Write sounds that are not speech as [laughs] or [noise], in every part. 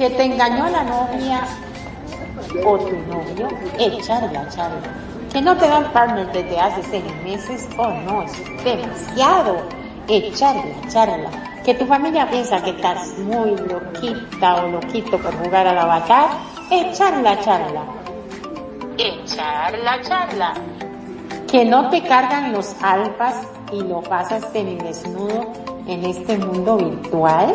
que te engañó la novia o tu novio, echarla, charla. Que no te dan partner desde hace seis meses, oh no, es demasiado. Echarla, charla. Que tu familia piensa que estás muy loquita o loquito por jugar al avatar, echarla, charla. Echarla, charla. Que no te cargan los alfas y lo pasas desnudo en este mundo virtual,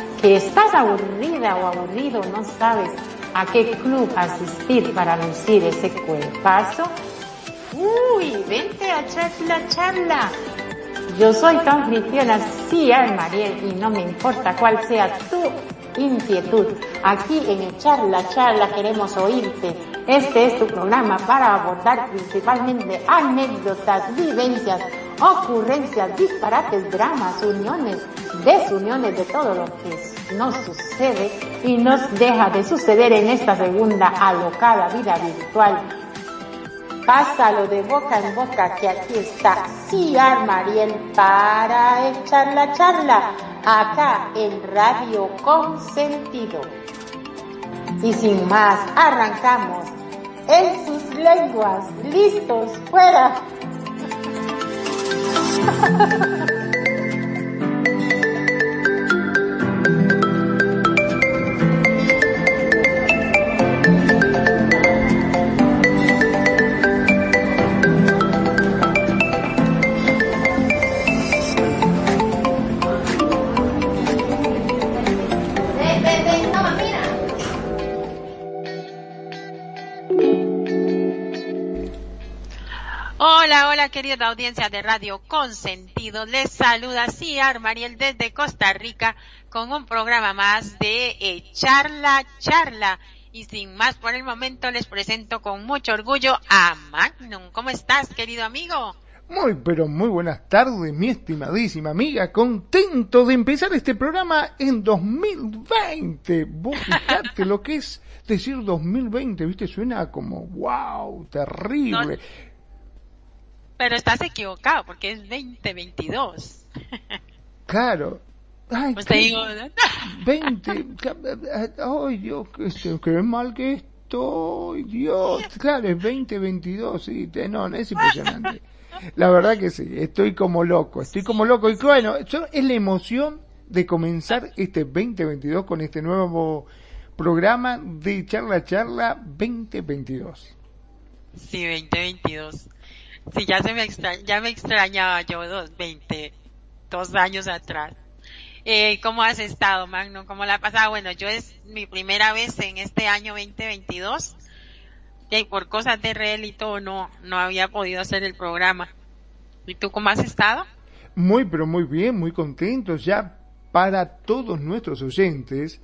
que estás aburrida o aburrido, no sabes a qué club asistir para lucir ese cuerpazo. Uy, vente a echar la charla. Yo soy tu anfitriona, sí, Mariel, y no me importa cuál sea tu inquietud. Aquí en Echar la Charla queremos oírte este es tu programa para abordar principalmente anécdotas, vivencias, ocurrencias, disparates, dramas, uniones, desuniones de todo lo que nos sucede y nos deja de suceder en esta segunda alocada vida virtual. Pásalo de boca en boca que aquí está Ciar Mariel para echar la charla acá en Radio Consentido. Y sin más, arrancamos en sus lenguas. Listos, fuera. [laughs] querida audiencia de Radio Consentido, les saluda Ciar Mariel desde Costa Rica con un programa más de eh, Charla Charla. Y sin más por el momento les presento con mucho orgullo a Magnum. ¿Cómo estás, querido amigo? Muy, pero muy buenas tardes, mi estimadísima amiga. Contento de empezar este programa en 2020. Vos fijate lo que es decir 2020, ¿viste? Suena como, wow, terrible. Pero estás equivocado porque es 2022. [laughs] Claro. Ay, pues te digo, 20. [laughs] Ay, Dios, qué mal que estoy. Dios, claro, es 2022, sí. No, es impresionante. La verdad que sí, estoy como loco, estoy como loco. Y bueno, es la emoción de comenzar este 2022 con este nuevo programa de Charla Charla 2022. Sí, 2022. Sí, ya se me ya me extrañaba yo dos, veinte, dos años atrás. Eh, ¿Cómo has estado, Magno? ¿Cómo la ha pasado? Bueno, yo es mi primera vez en este año 2022. Y por cosas de real y todo no, no había podido hacer el programa. ¿Y tú cómo has estado? Muy, pero muy bien, muy contentos. Ya para todos nuestros oyentes,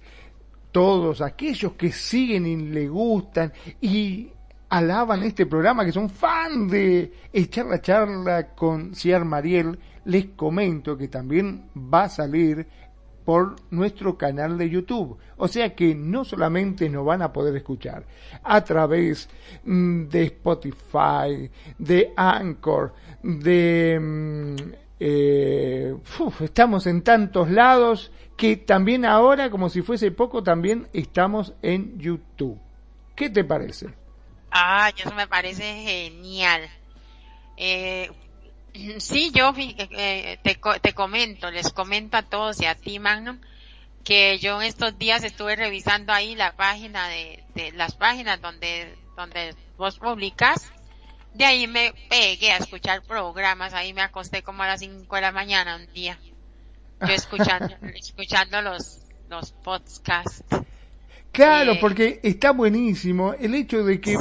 todos aquellos que siguen y le gustan y alaban este programa, que son fan de echar la charla con Ciar Mariel, les comento que también va a salir por nuestro canal de YouTube. O sea que no solamente nos van a poder escuchar a través mm, de Spotify, de Anchor, de... Mm, eh, estamos en tantos lados que también ahora, como si fuese poco, también estamos en YouTube. ¿Qué te parece? Ah, eso me parece genial. Eh, sí, yo eh, te, te comento, les comento a todos y a ti, Magnum, que yo en estos días estuve revisando ahí la página de, de las páginas donde, donde vos publicas. De ahí me pegué a escuchar programas, ahí me acosté como a las 5 de la mañana un día. Yo escuchando, [laughs] escuchando los, los podcasts. Claro, porque está buenísimo el hecho de que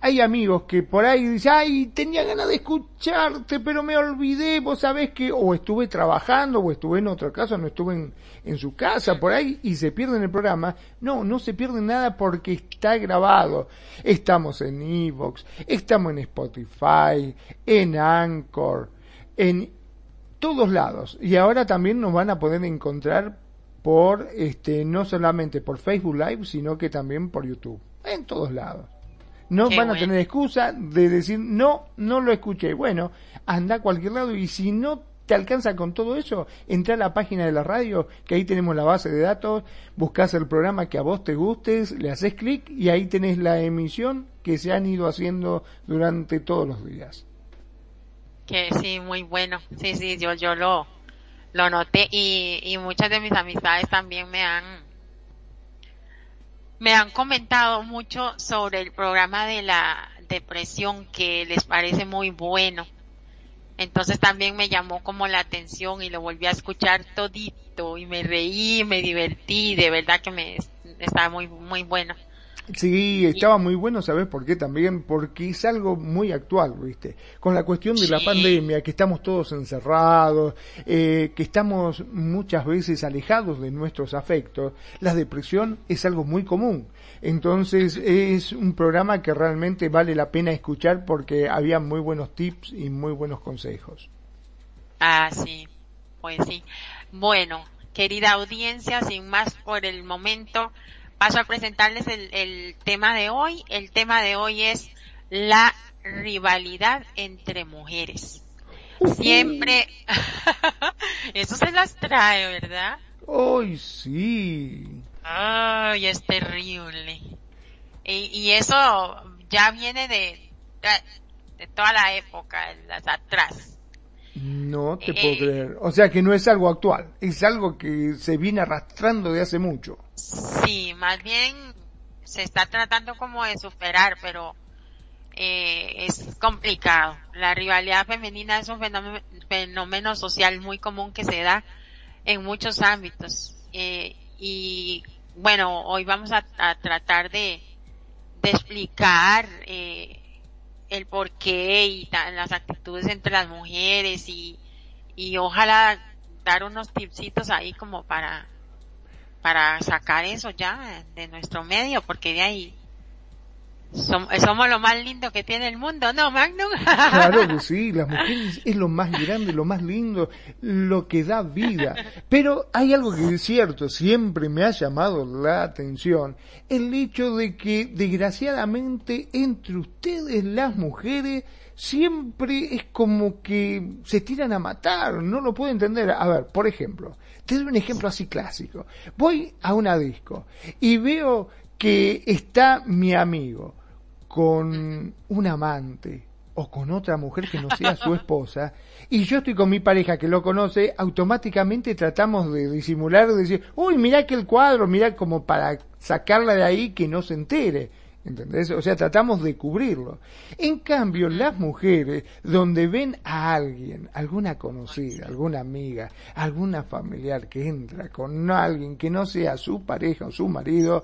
hay amigos que por ahí dicen, ay, tenía ganas de escucharte, pero me olvidé, vos sabés que, o estuve trabajando, o estuve en otro caso, no estuve en, en su casa, por ahí, y se pierden el programa. No, no se pierde nada porque está grabado. Estamos en Evox, estamos en Spotify, en Anchor, en todos lados. Y ahora también nos van a poder encontrar por este no solamente por Facebook Live, sino que también por YouTube, en todos lados. No van a tener excusa de decir, no, no lo escuché. Bueno, anda a cualquier lado y si no te alcanza con todo eso, entra a la página de la radio, que ahí tenemos la base de datos, buscas el programa que a vos te gustes, le haces clic y ahí tenés la emisión que se han ido haciendo durante todos los días. Que sí, muy bueno. Sí, sí, yo, yo lo, lo noté y, y muchas de mis amistades también me han me han comentado mucho sobre el programa de la depresión que les parece muy bueno. Entonces también me llamó como la atención y lo volví a escuchar todito y me reí, me divertí, de verdad que me estaba muy muy bueno. Sí, estaba muy bueno, ¿sabes por qué también? Porque es algo muy actual, ¿viste? Con la cuestión de la pandemia, que estamos todos encerrados, eh, que estamos muchas veces alejados de nuestros afectos, la depresión es algo muy común. Entonces es un programa que realmente vale la pena escuchar porque había muy buenos tips y muy buenos consejos. Ah, sí, pues sí. Bueno, querida audiencia, sin más por el momento, paso a presentarles el, tema de hoy. El tema de hoy es la rivalidad entre mujeres. Siempre, [laughs] eso se las trae, ¿verdad? Ay, sí. Ay, es terrible. Y, eso ya viene de, de, toda la época, las atrás. No te puedo eh, creer. O sea que no es algo actual, es algo que se viene arrastrando de hace mucho. Sí, más bien se está tratando como de superar, pero eh, es complicado. La rivalidad femenina es un fenómeno, social muy común que se da en muchos ámbitos. Eh, y bueno, hoy vamos a, tratar de, de explicar eh, el porqué y las actitudes entre las mujeres y, y ojalá dar unos tipsitos ahí como para para sacar eso ya de nuestro medio, porque de ahí somos, lo más lindo que tiene el mundo, ¿no, Magnum? Claro que [laughs] sí, las mujeres es lo más grande, lo más lindo, lo que da vida. Pero hay algo que es cierto, siempre me ha llamado la atención, el hecho de que desgraciadamente entre ustedes las mujeres siempre es como que se tiran a matar, no lo puedo entender. A ver, por ejemplo, te doy un ejemplo así clásico. Voy a una disco y veo que está mi amigo con un amante o con otra mujer que no sea su esposa y yo estoy con mi pareja que lo conoce, automáticamente tratamos de disimular, de decir, uy, mira que el cuadro, mira como para sacarla de ahí que no se entere. ¿Entendés? O sea, tratamos de cubrirlo. En cambio, las mujeres, donde ven a alguien, alguna conocida, alguna amiga, alguna familiar que entra con alguien que no sea su pareja o su marido,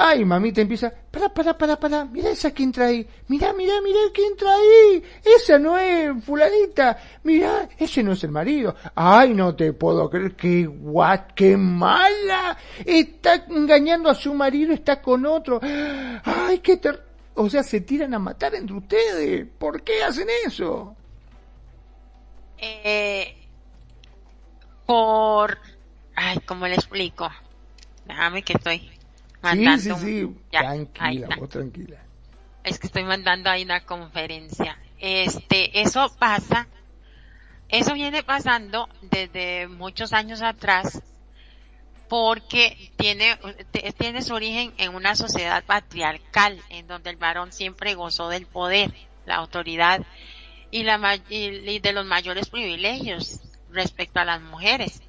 Ay, mamita empieza, para, para, para, para, mira esa que entra ahí, mira, mira, mira que entra ahí, esa no es fulanita, mira, ese no es el marido. Ay, no te puedo creer, que guat, qué mala, está engañando a su marido, está con otro. Ay, qué ter... O sea, se tiran a matar entre ustedes. ¿Por qué hacen eso? Eh, por... Ay, ¿cómo le explico? Déjame que estoy sí, sí, sí. tranquila, vos tranquila. Es que estoy mandando ahí una conferencia. Este, eso pasa, eso viene pasando desde muchos años atrás porque tiene, tiene su origen en una sociedad patriarcal en donde el varón siempre gozó del poder, la autoridad y, la, y de los mayores privilegios respecto a las mujeres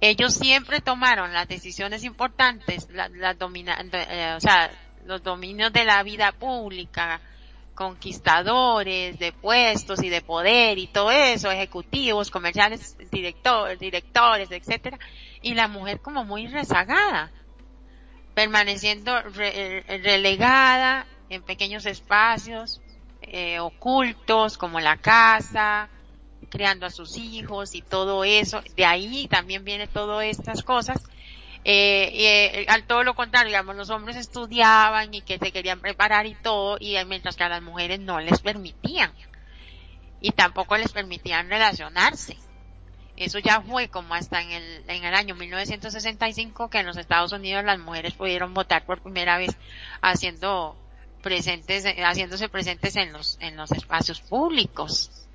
ellos siempre tomaron las decisiones importantes, las eh, o sea, los dominios de la vida pública, conquistadores de puestos y de poder y todo eso, ejecutivos, comerciales, directores, directores, etcétera, y la mujer como muy rezagada. permaneciendo relegada en pequeños espacios eh, ocultos como la casa, criando a sus hijos y todo eso. De ahí también viene todas estas cosas. Eh, eh, al todo lo contrario, digamos, los hombres estudiaban y que se querían preparar y todo, y mientras que a las mujeres no les permitían. Y tampoco les permitían relacionarse. Eso ya fue como hasta en el, en el año 1965 que en los Estados Unidos las mujeres pudieron votar por primera vez haciendo presentes, haciéndose presentes en los, en los espacios públicos.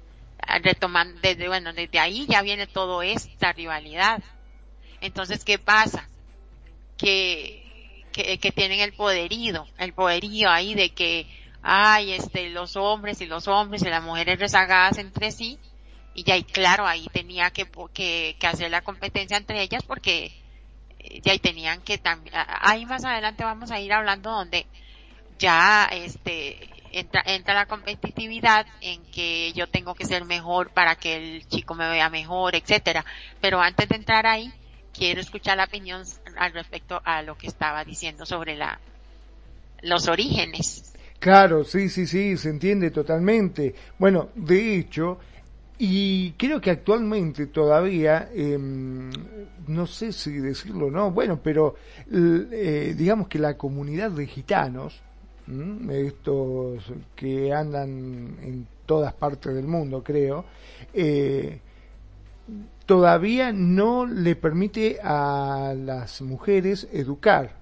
Retomando, desde, bueno, desde ahí ya viene toda esta rivalidad. Entonces, ¿qué pasa? Que, que, que tienen el poderío, el poderío ahí de que, ay, este, los hombres y los hombres y las mujeres rezagadas entre sí, y ya, y claro, ahí tenía que, que, que hacer la competencia entre ellas porque eh, ya ahí tenían que también, ahí más adelante vamos a ir hablando donde ya este entra, entra la competitividad en que yo tengo que ser mejor para que el chico me vea mejor, etcétera. Pero antes de entrar ahí, quiero escuchar la opinión al respecto a lo que estaba diciendo sobre la los orígenes. Claro, sí, sí, sí, se entiende totalmente. Bueno, de hecho, y creo que actualmente todavía, eh, no sé si decirlo o no, bueno, pero eh, digamos que la comunidad de gitanos, estos que andan en todas partes del mundo, creo, eh, todavía no le permite a las mujeres educar.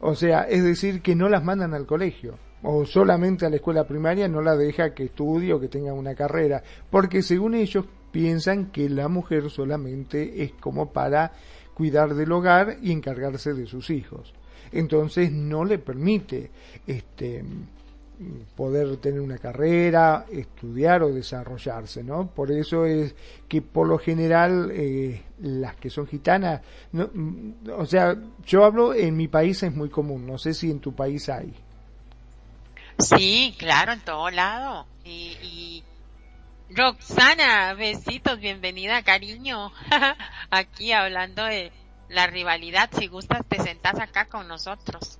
O sea, es decir, que no las mandan al colegio o solamente a la escuela primaria no la deja que estudie o que tenga una carrera, porque según ellos piensan que la mujer solamente es como para cuidar del hogar y encargarse de sus hijos entonces no le permite este poder tener una carrera, estudiar o desarrollarse, ¿no? Por eso es que por lo general eh, las que son gitanas, no, o sea, yo hablo en mi país es muy común, no sé si en tu país hay. Sí, claro, en todo lado. Y, y Roxana, besitos, bienvenida, cariño, [laughs] aquí hablando de, la rivalidad. Si gustas, te sentás acá con nosotros.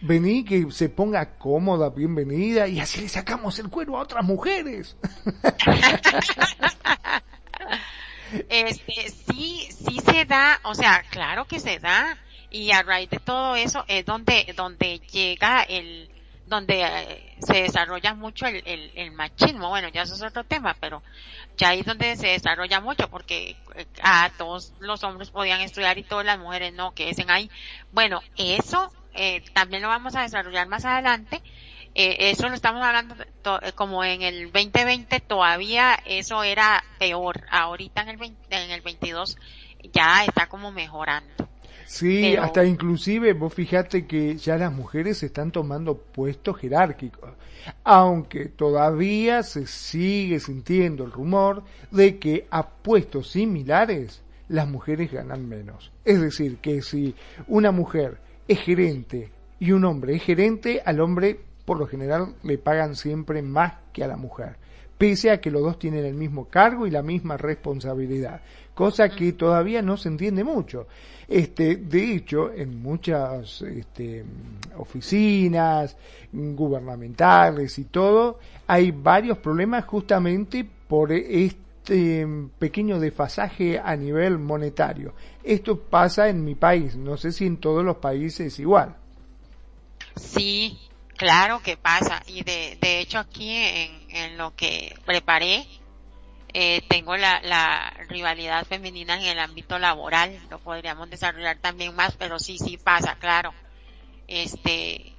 Vení, que se ponga cómoda, bienvenida, y así le sacamos el cuero a otras mujeres. [laughs] este, sí, sí se da, o sea, claro que se da, y a raíz de todo eso es donde, donde llega el, donde eh, se desarrolla mucho el, el, machismo. Bueno, ya eso es otro tema, pero ya ahí es donde se desarrolla mucho, porque eh, a todos los hombres podían estudiar y todas las mujeres no, que dicen ahí. Bueno, eso eh, también lo vamos a desarrollar más adelante. eso lo estamos hablando como en el 2020 todavía eso era peor. Ahorita en el, 20, en el 22 ya está como mejorando. Sí, hasta inclusive vos fijate que ya las mujeres están tomando puestos jerárquicos, aunque todavía se sigue sintiendo el rumor de que a puestos similares las mujeres ganan menos. Es decir, que si una mujer es gerente y un hombre es gerente, al hombre por lo general le pagan siempre más que a la mujer, pese a que los dos tienen el mismo cargo y la misma responsabilidad, cosa que todavía no se entiende mucho. Este, de hecho, en muchas este, oficinas gubernamentales y todo, hay varios problemas justamente por este pequeño desfasaje a nivel monetario. Esto pasa en mi país, no sé si en todos los países igual. Sí, claro que pasa. Y de, de hecho aquí en, en lo que preparé, eh, tengo la, la rivalidad femenina en el ámbito laboral, lo podríamos desarrollar también más, pero sí, sí pasa, claro. Este,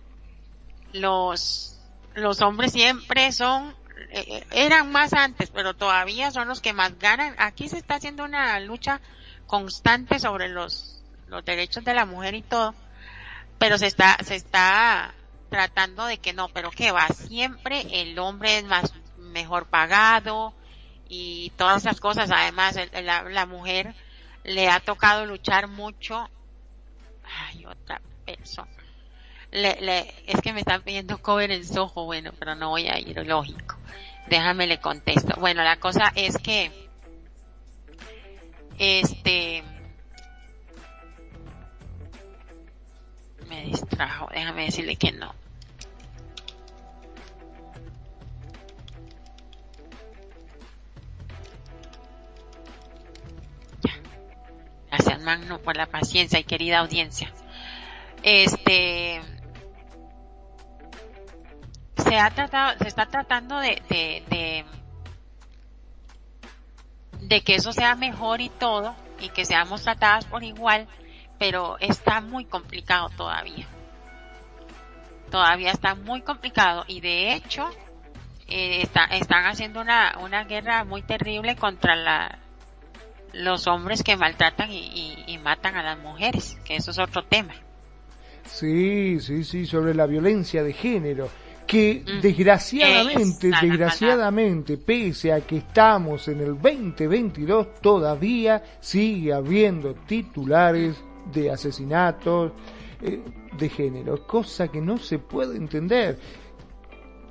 los, los hombres siempre son, eh, eran más antes, pero todavía son los que más ganan. Aquí se está haciendo una lucha constante sobre los, los derechos de la mujer y todo, pero se está, se está tratando de que no, pero que va, siempre el hombre es más, mejor pagado, y todas esas cosas. Además, la, la mujer le ha tocado luchar mucho. Ay, otra persona. Le, le, es que me están pidiendo cover en Soho, bueno, pero no voy a ir, lógico. Déjame le contesto. Bueno, la cosa es que, este, me trajo. Déjame decirle que no. Gracias, Magno, por la paciencia y querida audiencia. Este se ha tratado, se está tratando de, de, de, de que eso sea mejor y todo, y que seamos tratadas por igual, pero está muy complicado todavía. Todavía está muy complicado y de hecho eh, están haciendo una, una guerra muy terrible contra la, los hombres que maltratan y, matan a las mujeres, que eso es otro tema. Sí, sí, sí, sobre la violencia de género, que mm. desgraciadamente, desgraciadamente, pese a que estamos en el 2022, todavía sigue habiendo titulares de asesinatos eh, de género, cosa que no se puede entender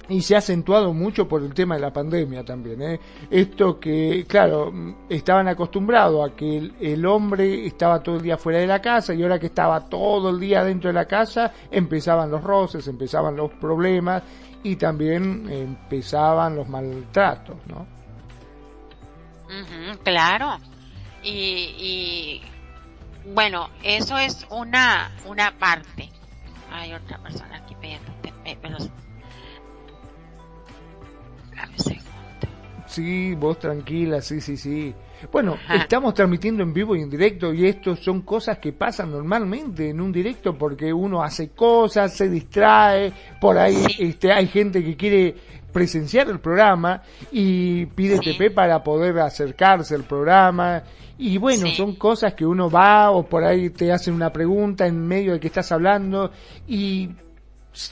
y se ha acentuado mucho por el tema de la pandemia también. ¿eh? Esto que, claro, estaban acostumbrados a que el, hombre estaba todo el día fuera de la casa y ahora que estaba todo el día dentro de la casa, empezaban los roces, empezaban los problemas y también empezaban los maltratos, ¿no? claro. Y, y bueno, eso es una, una parte. Hay otra persona aquí pidiendo, Sí, vos tranquila, sí, sí, sí. Bueno, estamos transmitiendo en vivo y en directo y esto son cosas que pasan normalmente en un directo porque uno hace cosas, se distrae, por ahí este, hay gente que quiere presenciar el programa y pide TP para poder acercarse al programa. Y bueno, son cosas que uno va o por ahí te hacen una pregunta en medio de que estás hablando y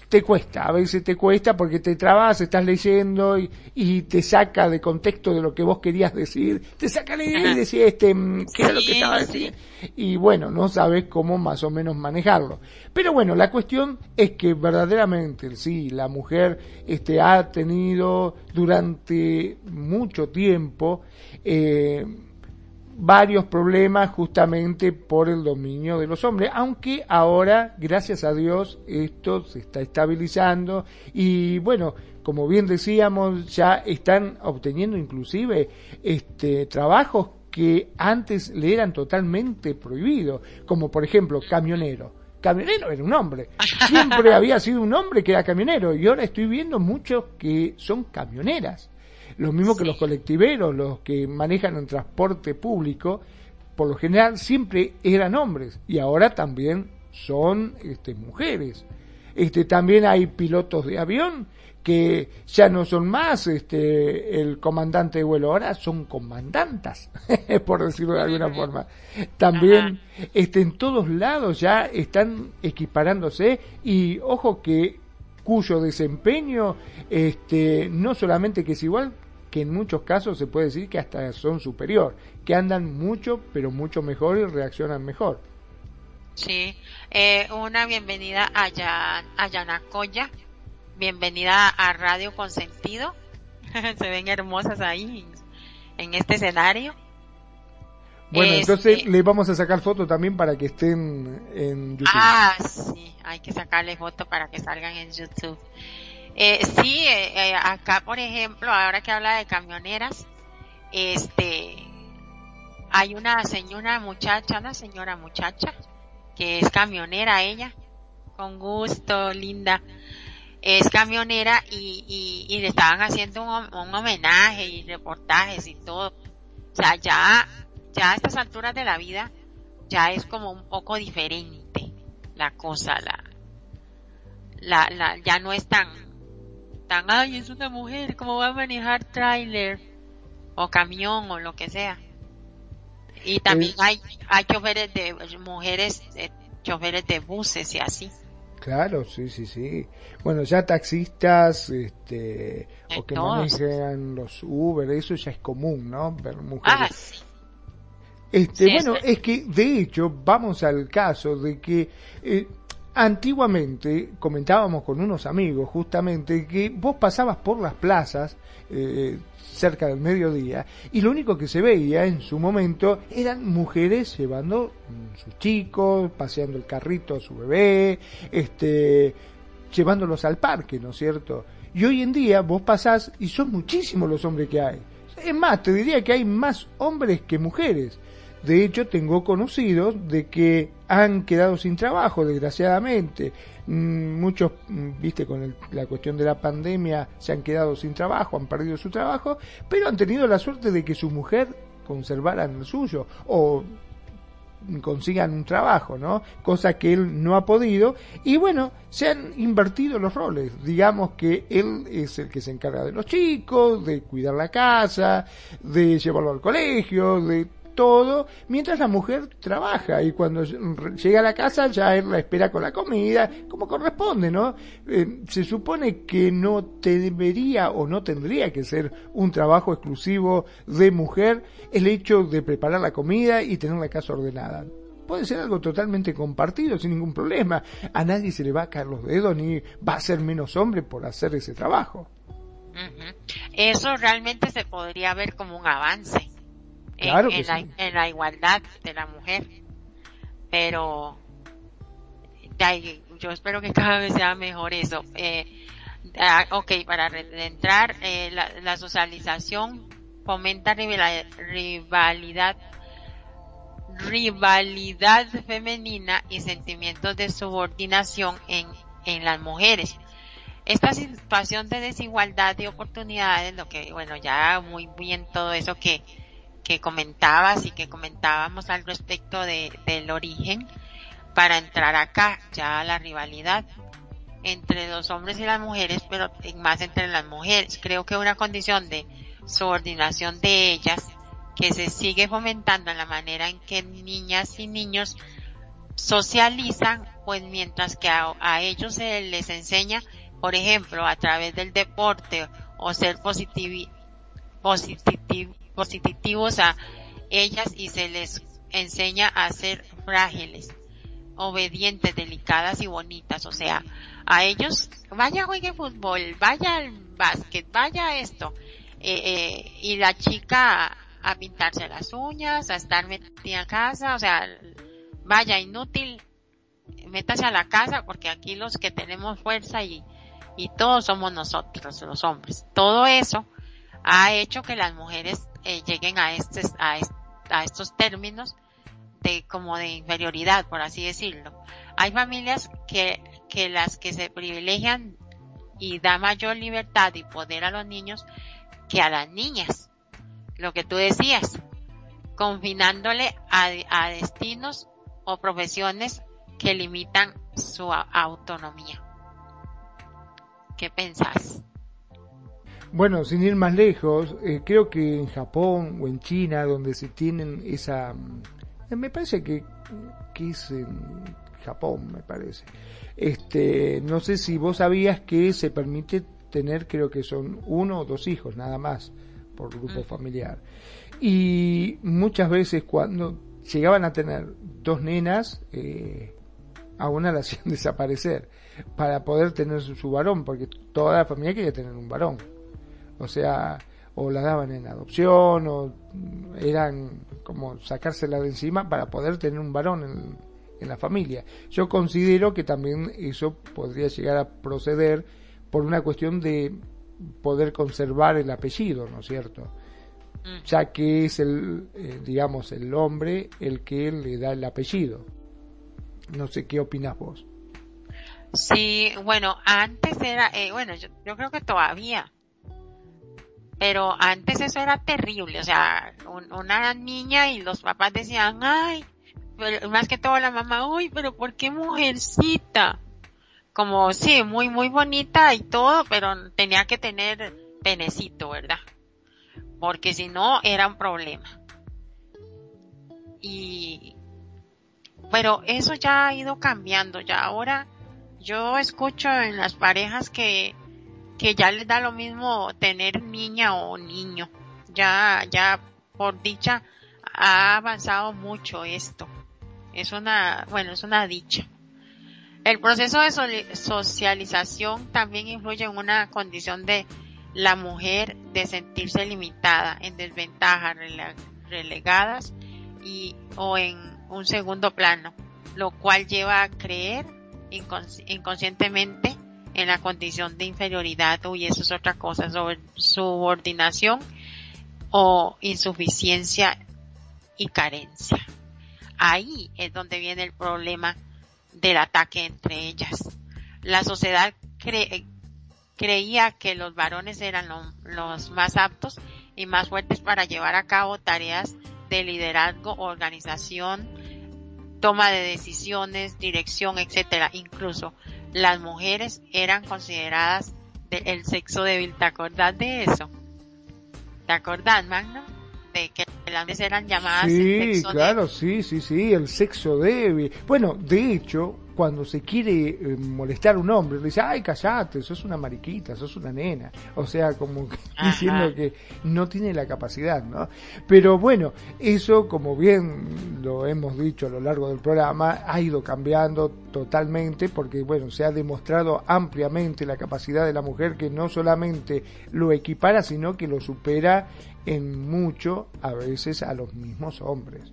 te cuesta, a veces te cuesta porque te trabas, estás leyendo y, te saca de contexto de lo que vos querías decir, te saca la idea y decís, este, mm, ¿qué era lo que estaba diciendo? Y bueno, no sabes cómo más o menos manejarlo. Pero bueno, la cuestión es que verdaderamente, sí, la mujer este, ha tenido durante mucho tiempo, eh, varios problemas justamente por el dominio de los hombres, aunque ahora, gracias a Dios, esto se está estabilizando y bueno, como bien decíamos, ya están obteniendo inclusive este trabajos que antes le eran totalmente prohibidos, como por ejemplo camionero. Camionero era un hombre. Siempre [laughs] había sido un hombre que era camionero y ahora estoy viendo muchos que son camioneras. Lo mismo que los colectiveros, los que manejan el transporte público, por lo general siempre eran hombres y ahora también son este, mujeres. Este, también hay pilotos de avión que ya no son más este, el comandante de vuelo, ahora son comandantas, [laughs] por decirlo de alguna forma. También este, en todos lados ya están equiparándose y ojo que cuyo desempeño este, no solamente que es igual, que en muchos casos se puede decir que hasta son superior, que andan mucho, pero mucho mejor y reaccionan mejor. Sí, eh, una bienvenida a, a Yanacoya, bienvenida a Radio Consentido, [laughs] se ven hermosas ahí en este escenario. Bueno, entonces este le vamos a sacar foto también para que estén en YouTube. Ah, sí, hay que sacarle foto para que salgan en YouTube. Eh, sí, eh, eh, acá por ejemplo, ahora que habla de camioneras, este, hay una señora muchacha, una señora muchacha, que es camionera ella, con gusto, linda, es camionera y, y, le estaban haciendo un, un, homenaje y reportajes y todo. O sea, ya, ya a estas alturas de la vida, ya es como un poco diferente la cosa, la, la, la, ya no es tan, ay, es una mujer, ¿cómo va a manejar tráiler o camión o lo que sea? Y también hay, hay choferes de mujeres, eh, choferes de buses y así. Claro, sí, sí, sí. Bueno, ya taxistas, este, o que manejan los Uber, eso ya es común, ¿no? Ver mujeres. Ah, sí. Este, bueno, es que de hecho vamos al caso de que eh, Antiguamente comentábamos con unos amigos justamente que vos pasabas por las plazas eh, cerca del mediodía y lo único que se veía en su momento eran mujeres llevando sus chicos, paseando el carrito a su bebé, este, llevándolos al parque, ¿no es cierto? Y hoy en día vos pasás y son muchísimos los hombres que hay. Es más, te diría que hay más hombres que mujeres. De hecho, tengo conocidos de que han quedado sin trabajo, desgraciadamente. Mm, muchos, mm, viste, con la cuestión de la pandemia, se han quedado sin trabajo, han perdido su trabajo, pero han tenido la suerte de que su mujer conservara el suyo o consigan un trabajo, ¿no? Cosa que él no ha podido. Y bueno, se han invertido los roles. Digamos que él es el que se encarga de los chicos, de cuidar la casa, de llevarlo al colegio, de todo, mientras la mujer trabaja y cuando llega a la casa ya él la espera con la comida, como corresponde, ¿no? Eh, se supone que no debería o no tendría que ser un trabajo exclusivo de mujer el hecho de preparar la comida y tener la casa ordenada puede ser algo totalmente compartido sin ningún problema. A nadie se le va a caer los dedos ni va a ser menos hombre por hacer ese trabajo. Eso realmente se podría ver como un avance en, la, igualdad de la mujer. Pero yo espero que cada vez sea mejor eso. Eh, ok, para entrar, eh, la, socialización fomenta rivalidad rivalidad femenina y sentimientos de subordinación en, en las mujeres. Esta situación de desigualdad de oportunidades, lo que, bueno, ya muy bien todo eso que, que comentabas y que comentábamos al respecto de, del origen para entrar acá ya a la rivalidad entre los hombres y las mujeres, pero más entre las mujeres. Creo que una condición de subordinación de ellas que se sigue fomentando en la manera en que niñas y niños socializan, pues mientras que a, ellos se les enseña, por ejemplo, a través del deporte o ser positivo, positivo, positivos a ellas y se les enseña a ser frágiles, obedientes, delicadas y bonitas. O sea, a ellos, vaya juegue fútbol, vaya al básquet, vaya esto. Eh, eh, y la chica a, pintarse las uñas, a estar metida en casa, o sea, vaya inútil, métase a la casa porque aquí los que tenemos fuerza y, y todos somos nosotros, los hombres. Todo eso ha hecho que las mujeres eh, lleguen a, este, a, a estos términos de como de inferioridad, por así decirlo. Hay familias que, que las que se privilegian y da mayor libertad y poder a los niños que a las niñas. Lo que tú decías, confinándole a, a destinos o profesiones que limitan su autonomía. ¿Qué pensás? Bueno, sin ir más lejos, eh, creo que en Japón o en China, donde se tienen esa... Eh, me parece que, que es en Japón, me parece. Este, no sé si vos sabías que se permite tener, creo que son uno o dos hijos, nada más, por grupo familiar. Y muchas veces cuando llegaban a tener dos nenas, eh, a una la hacían desaparecer para poder tener su, su varón, porque toda la familia quería tener un varón o sea, o la daban en adopción, o eran como sacársela de encima para poder tener un varón en, en la familia. Yo considero que también eso podría llegar a proceder por una cuestión de poder conservar el apellido, ¿no es cierto? Mm. Ya que es el, eh, digamos, el hombre el que le da el apellido. No sé qué opinas vos. Sí, bueno, antes era, eh, bueno, yo, yo creo que todavía pero antes eso era terrible, o sea, una niña y los papás decían, ay, más que todo la mamá, uy, pero ¿por qué mujercita? Como, sí, muy, muy bonita y todo, pero tenía que tener penecito, ¿verdad? Porque si no, era un problema. Y, pero eso ya ha ido cambiando, ya ahora yo escucho en las parejas que que ya les da lo mismo tener niña o niño. Ya, ya por dicha ha avanzado mucho esto. Es una, bueno, es una dicha. El proceso de socialización también influye en una condición de la mujer de sentirse limitada, en desventaja, relegadas y o en un segundo plano, lo cual lleva a creer inconscientemente en la condición de inferioridad, y eso es otra cosa, sobre subordinación o insuficiencia y carencia. Ahí es donde viene el problema del ataque entre ellas. La sociedad creía que los varones eran los más aptos y más fuertes para llevar a cabo tareas de liderazgo, organización, toma de decisiones, dirección, etcétera. Incluso las mujeres eran consideradas el sexo débil. ¿Te acordás de eso? ¿Te acordás, Magno? De que las mujeres eran llamadas sí, claro, sí, sí, sí, el sexo débil. Bueno, de hecho, cuando se quiere eh, molestar a un hombre, le dice, ay, callate, sos una mariquita, sos una nena. O sea, como [laughs] diciendo que no tiene la capacidad, ¿no? Pero bueno, eso, como bien lo hemos dicho a lo largo del programa, ha ido cambiando totalmente porque, bueno, se ha demostrado ampliamente la capacidad de la mujer que no solamente lo equipara, sino que lo supera en mucho, a veces, a los mismos hombres.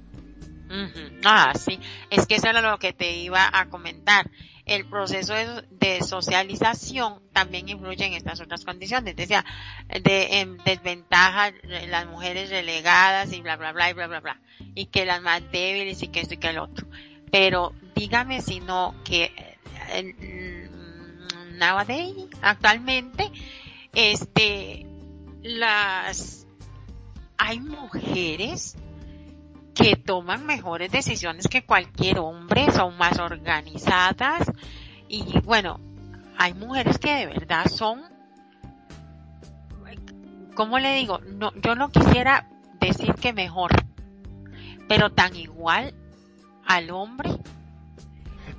Ah, sí, es que eso era lo que te iba a comentar. El proceso de, socialización también influye en estas otras condiciones. Decía, de en desventaja, las mujeres relegadas y bla, bla, bla, y bla, bla, bla. Y que las más débiles y que esto y que el otro. Pero dígame si no que nowadays, actualmente, este, las, hay mujeres que toman mejores decisiones que cualquier hombre, son más organizadas y bueno, hay mujeres que de verdad son, ¿cómo le digo? No, yo no quisiera decir que mejor, pero tan igual al hombre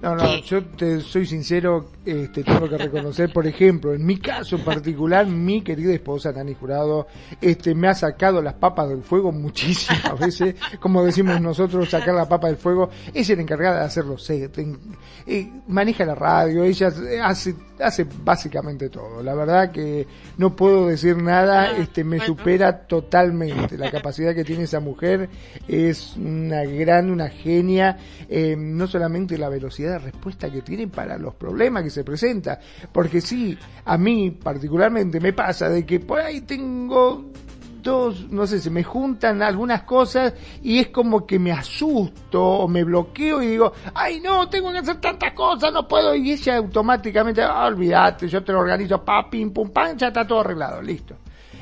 no, no, yo te soy sincero, este, tengo que reconocer, por ejemplo, en mi caso en particular, mi querida esposa Nani Jurado, este, me ha sacado las papas del fuego muchísimas [laughs] veces, como decimos nosotros, sacar la papa del fuego, ella es la encargada de hacerlo, eh, maneja la radio, ella hace, hace básicamente todo, la verdad que no puedo decir nada, este, me supera totalmente, la capacidad que tiene esa mujer es una gran, una genia, eh, no solamente la velocidad, de respuesta que tienen para los problemas que se presentan. Porque sí, a mí particularmente me pasa de que por ahí tengo dos, no sé, se me juntan algunas cosas y es como que me asusto o me bloqueo y digo, ay no, tengo que hacer tantas cosas, no puedo. Y ella automáticamente, ah, olvídate, yo te lo organizo, pa, pim, pum, pam, ya está todo arreglado, listo.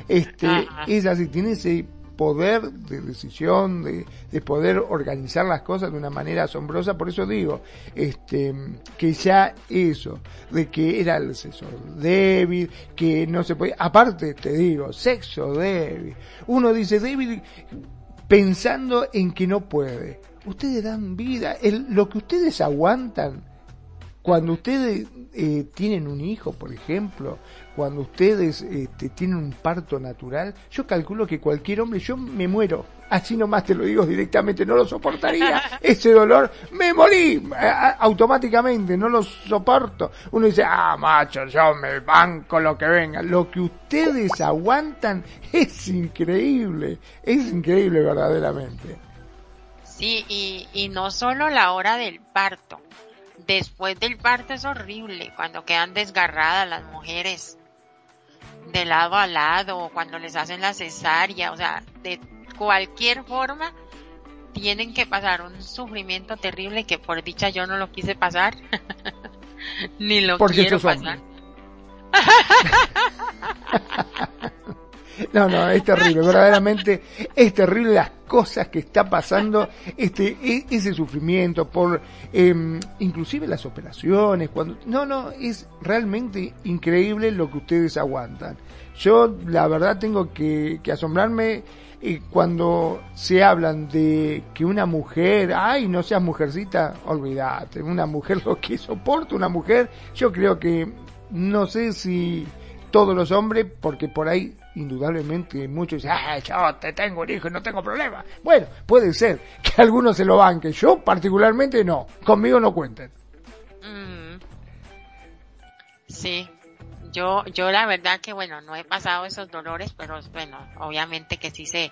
Este, es así, tiene ese poder de decisión, de, de, poder organizar las cosas de una manera asombrosa. Por eso digo, este, que ya eso, de que era el sexo débil, que no se puede, aparte te digo, sexo débil. Uno dice débil pensando en que no puede. Ustedes dan vida, el, lo que ustedes aguantan, cuando ustedes eh, tienen un hijo, por ejemplo, cuando ustedes este, tienen un parto natural, yo calculo que cualquier hombre, yo me muero, así nomás te lo digo directamente, no lo soportaría, [laughs] ese dolor, me morí automáticamente, no lo soporto. Uno dice, ah, macho, yo me banco lo que venga. Lo que ustedes aguantan [laughs] es increíble, es increíble verdaderamente. Sí, y, y no solo la hora del parto. Después del parto es horrible cuando quedan desgarradas las mujeres de lado a lado o cuando les hacen la cesárea, o sea, de cualquier forma tienen que pasar un sufrimiento terrible que por dicha yo no lo quise pasar, [laughs] ni lo quiero pasar. [laughs] No, no, es terrible, verdaderamente es terrible las cosas que está pasando, este, e, ese sufrimiento por, eh, inclusive las operaciones, cuando, no, no, es realmente increíble lo que ustedes aguantan. Yo, la verdad, tengo que, asombrarme eh, cuando se hablan de que una mujer, ay, no seas mujercita, olvídate, una mujer lo que soporta una mujer, yo creo que, no sé si todos los hombres, porque por ahí indudablemente muchos dicen, ah, yo te tengo un hijo y no tengo problema. Bueno, puede ser que algunos se lo banquen, yo particularmente no, conmigo no cuenten. Mm, Sí, yo, yo la verdad que bueno, no he pasado esos dolores, pero bueno, obviamente que sí se,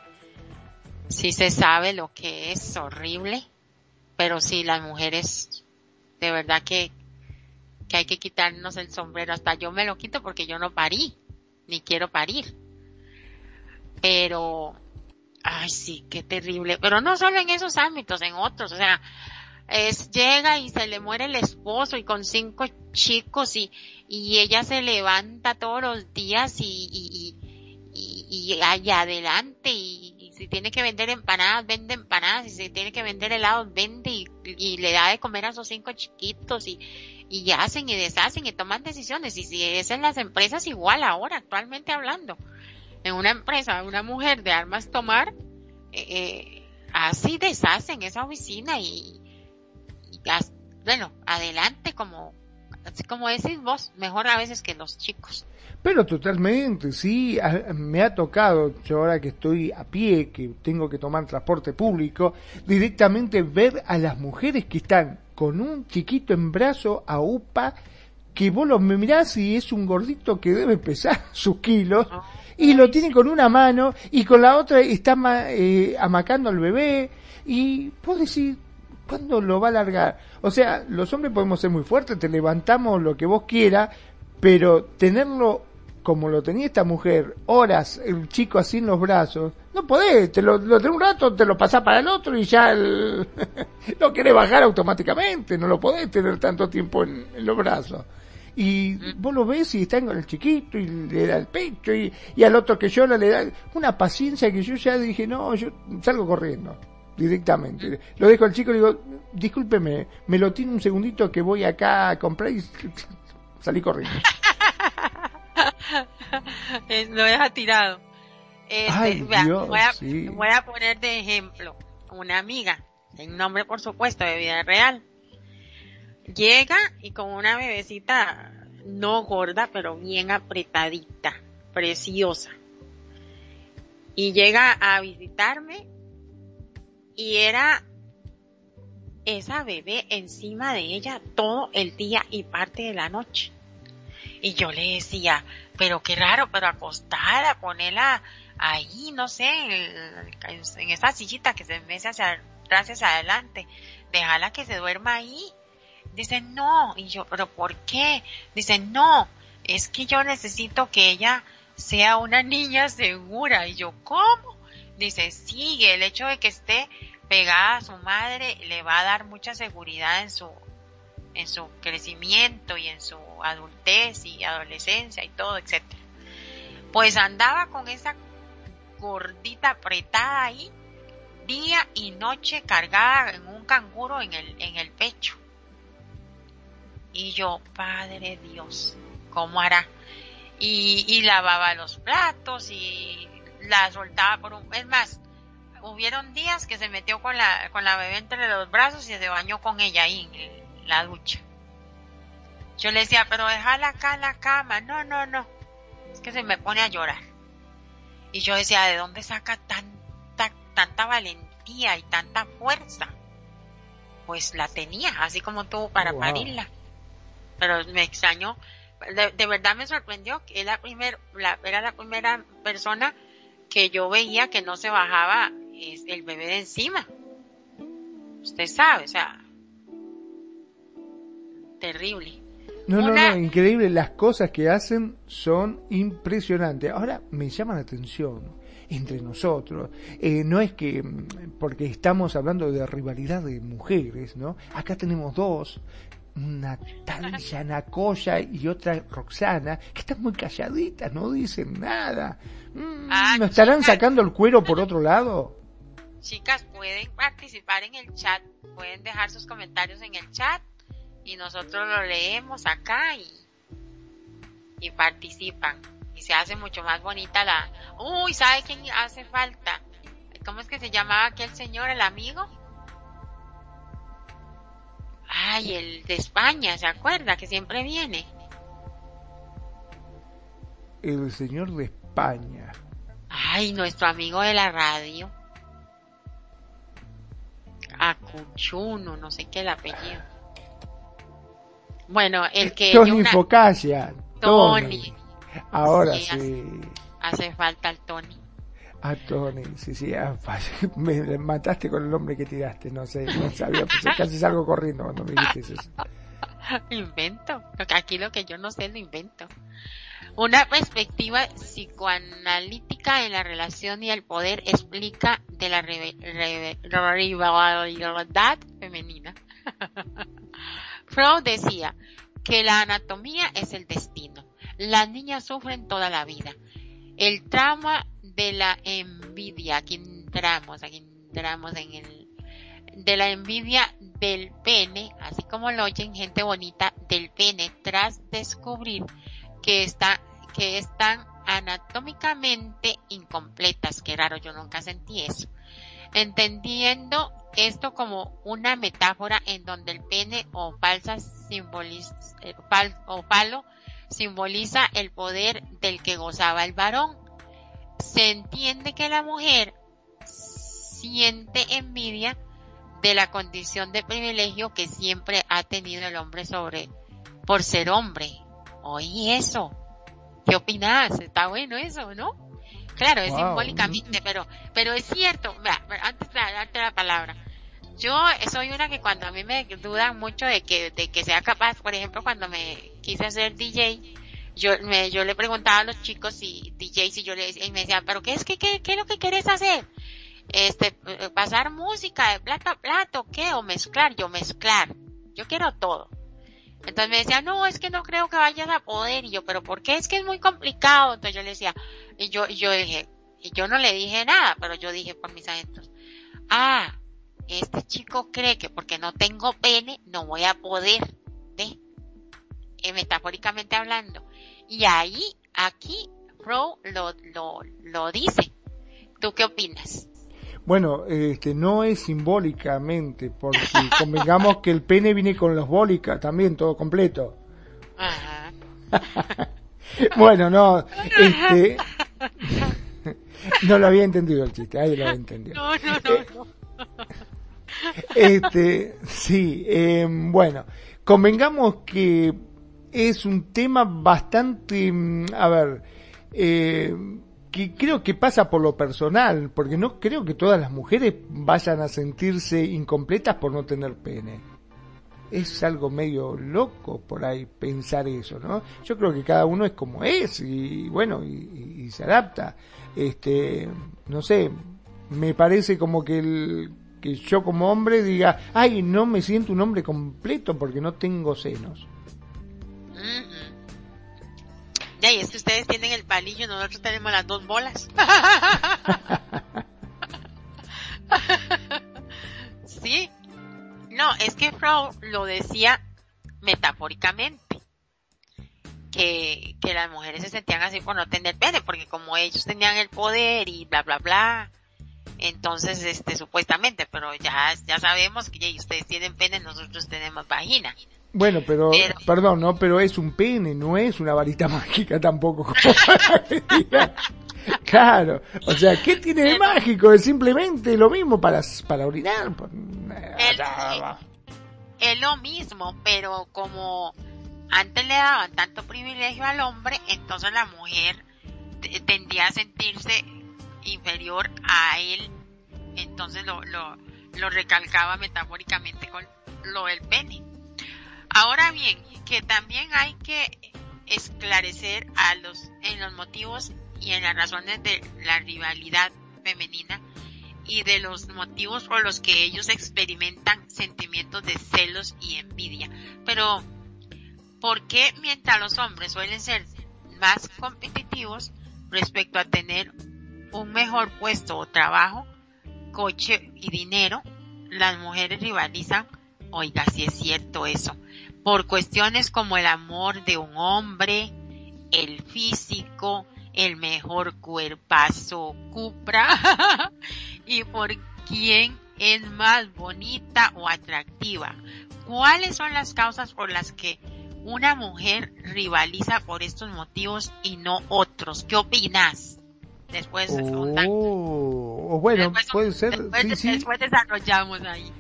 sí se sabe lo que es horrible, pero sí las mujeres, de verdad que, que hay que quitarnos el sombrero, hasta yo me lo quito porque yo no parí, ni quiero parir. Pero, ay sí, qué terrible, pero no solo en esos ámbitos, en otros, o sea, es, llega y se le muere el esposo y con cinco chicos y, y ella se levanta todos los días y, y, y, y allá adelante y, si tiene que vender empanadas, vende empanadas, y si tiene que vender helados, vende y, y le da de comer a sus cinco chiquitos y, y hacen y deshacen y toman decisiones. Y si es en las empresas igual ahora, actualmente hablando. En una empresa, una mujer de armas tomar, eh, eh así deshacen esa oficina y, bueno, adelante como, así como decís vos, mejor a veces que los chicos. Pero totalmente, sí, me ha tocado, yo ahora que estoy a pie, que tengo que tomar transporte público, directamente ver a las mujeres que están con un chiquito en brazo a UPA, que vos lo mirás y es un gordito que debe pesar [laughs] sus kilos, y lo tiene con una mano y con la otra está eh, amacando al bebé, y vos decís, ¿Cuándo lo va a largar? O sea, los hombres podemos ser muy fuertes, te levantamos lo que vos quieras, pero tenerlo como lo tenía esta mujer, horas, el chico así en los brazos, no podés, te lo, de un rato, te lo pasás para el otro y ya el, [laughs] lo querés bajar automáticamente, no lo podés tener tanto tiempo en, los brazos. Y vos lo ves y está con el chiquito y le da el pecho y, y al otro que llora le da una paciencia que yo ya dije, no, yo salgo corriendo directamente. Lo dejo al chico y digo, discúlpeme, me lo tiene un segundito que voy acá a comprar y [laughs] salí corriendo. [laughs] lo deja tirado. Este, voy, a, voy a poner de ejemplo una amiga, en nombre por supuesto de vida real. Llega y con una bebecita no gorda, pero bien apretadita, preciosa. Y llega a visitarme y era esa bebé encima de ella todo el día y parte de la noche. Y yo le decía, pero qué raro, pero acostada, ponerla ahí, no sé, en, esa sillita que se mece hacia atrás, hacia adelante, déjala que se duerma ahí. Dice, no, y yo, pero ¿por qué? Dice, no, es que yo necesito que ella sea una niña segura. Y yo, ¿cómo? Dice, sí, el hecho de que esté pegada a su madre le va a dar mucha seguridad en su, en su crecimiento y en su adultez y adolescencia y todo, etcétera. Pues andaba con esa gordita apretada ahí, día y noche cargada en un canguro en el, en el pecho. Y yo, Padre Dios, ¿cómo hará? Y, y lavaba los platos y la soltaba por un... Es más, hubieron días que se metió con la, con la bebé entre los brazos y se bañó con ella ahí en la ducha. Yo le decía, pero déjala acá en la cama. No, no, no. Es que se me pone a llorar. Y yo decía, ¿de dónde saca tanta, tanta valentía y tanta fuerza? Pues la tenía, así como tuvo para parirla. Pero me extrañó. De, verdad me sorprendió que la primer, la, era la primera persona que yo veía que no se bajaba el bebé de encima. Usted sabe, o sea, terrible. No, no, no, increíble. Las cosas que hacen son impresionantes. Ahora me llama la atención entre nosotros. Eh, no es que, mm, porque estamos hablando de rivalidad de mujeres, ¿no? Acá tenemos dos una tal Yanacoya y otra Roxana, que están muy calladitas, no dicen nada. Mm, ah, ¿No estarán sacando el cuero por otro lado? Chicas, pueden participar en el chat, pueden dejar sus comentarios en el chat y nosotros lo leemos acá y, y participan. Y se hace mucho más bonita la... Uy, ¿sabe quién hace falta? ¿Cómo es que se llamaba aquel señor, el amigo? Ay, el de España, ¿se acuerda? Que siempre viene. El señor de España. Ay, nuestro amigo de la radio. Acuchuno, no sé qué el apellido. Bueno, el que... Tony una... Focaccia. Tony. Ahora sí. Hace, falta el Tony. Tony, sí, sí, ah, [laughs] me mataste con el nombre que tiraste, no sé, no sabía, pues casi salgo corriendo cuando me dijiste eso. [laughs] invento, aquí lo que yo no sé lo invento. Una perspectiva psicoanalítica en la relación y el poder explica de la rivalidad femenina. [laughs] Freud decía que la anatomía es el destino. Las niñas sufren toda la vida. El trauma de la envidia, aquí entramos, aquí entramos en el, de la envidia del pene, así como lo oyen gente bonita, del pene, tras descubrir que, está, que están anatómicamente incompletas. Qué raro, yo nunca sentí eso. Entendiendo esto como una metáfora en donde el pene o falsa simboliza, eh, o palo simboliza el poder del que gozaba el varón. Se entiende que la mujer siente envidia de la condición de privilegio que siempre ha tenido el hombre sobre por ser hombre oí eso. ¿Qué opinas? Está bueno eso, ¿no? Claro, es simbólicamente, pero, pero es cierto. Antes de darte la palabra, yo soy una que cuando a mí me dudan mucho de que, de que sea capaz, por ejemplo, cuando me quise hacer DJ, yo me, yo le preguntaba a los chicos si DJ, si yo le y me decían, pero qué es que, qué, qué es lo que quieres hacer? Este, eh, pasar música de plato a plato, ¿qué? O mezclar, yo mezclar. Yo quiero todo. Entonces me decía, no, es que no creo que vayas a poder. Y yo, pero ¿por qué? Es que es muy complicado. Entonces yo le decía, y yo, y yo dije, y yo no le dije nada, pero yo dije por mis adentros, ah, este chico cree que porque no tengo pene no voy a poder, ¿ve? Eh, metafóricamente hablando. Y ahí, aquí, Pro lo, lo, lo dice. ¿Tú qué opinas? Bueno, este, no es simbólicamente, porque [laughs] convengamos que el pene viene con los bólicas también, todo completo. [laughs] bueno, no, este, [laughs] no lo había entendido el chiste, ahí lo había entendido. No, no, no. Este, sí, eh, bueno, convengamos que es un tema bastante, mm, a ver, eh, que creo que pasa por lo personal, porque no creo que todas las mujeres vayan a sentirse incompletas por no tener pene. Es algo medio loco por ahí pensar eso, ¿no? Yo creo que cada uno es como es y bueno, y, se adapta. Este, no sé, me parece como que el, que yo como hombre diga, ay, no me siento un hombre completo porque no tengo senos. Y es que ustedes tienen el palillo, nosotros tenemos las dos bolas. [laughs] sí. No, es que Freud lo decía metafóricamente. Que, que las mujeres se sentían así por no tener pene, porque como ellos tenían el poder y bla bla bla, entonces este supuestamente, pero ya, ya sabemos que ustedes tienen pene, nosotros tenemos vagina. Bueno, pero, perdón, ¿no? Pero es un pene, no es una varita [laughs] mágica tampoco. [laughs] claro, o sea, ¿qué tiene de mágico? Es simplemente lo mismo para, para orinar. Es lo mismo, pero como antes le daban tanto privilegio al hombre, entonces la mujer tendía a sentirse inferior a él, entonces lo, lo, lo recalcaba metafóricamente con lo del pene. Ahora bien, que también hay que esclarecer a los, en los motivos y en las razones de la rivalidad femenina y de los motivos por los que ellos experimentan sentimientos de celos y envidia. Pero, ¿por qué mientras los hombres suelen ser más competitivos respecto a tener un mejor puesto o trabajo, coche y dinero, las mujeres rivalizan? Oiga, si es cierto eso por cuestiones como el amor de un hombre, el físico, el mejor cuerpazo cupra [laughs] y por quién es más bonita o atractiva. ¿Cuáles son las causas por las que una mujer rivaliza por estos motivos y no otros? ¿Qué opinas? Después, oh, bueno, puede ser. Después, desarrollamos ahí.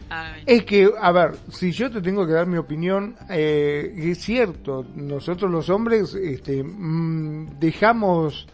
Es que, a ver, si yo te tengo que dar mi opinión, eh, es cierto, nosotros los hombres este, mm, dejamos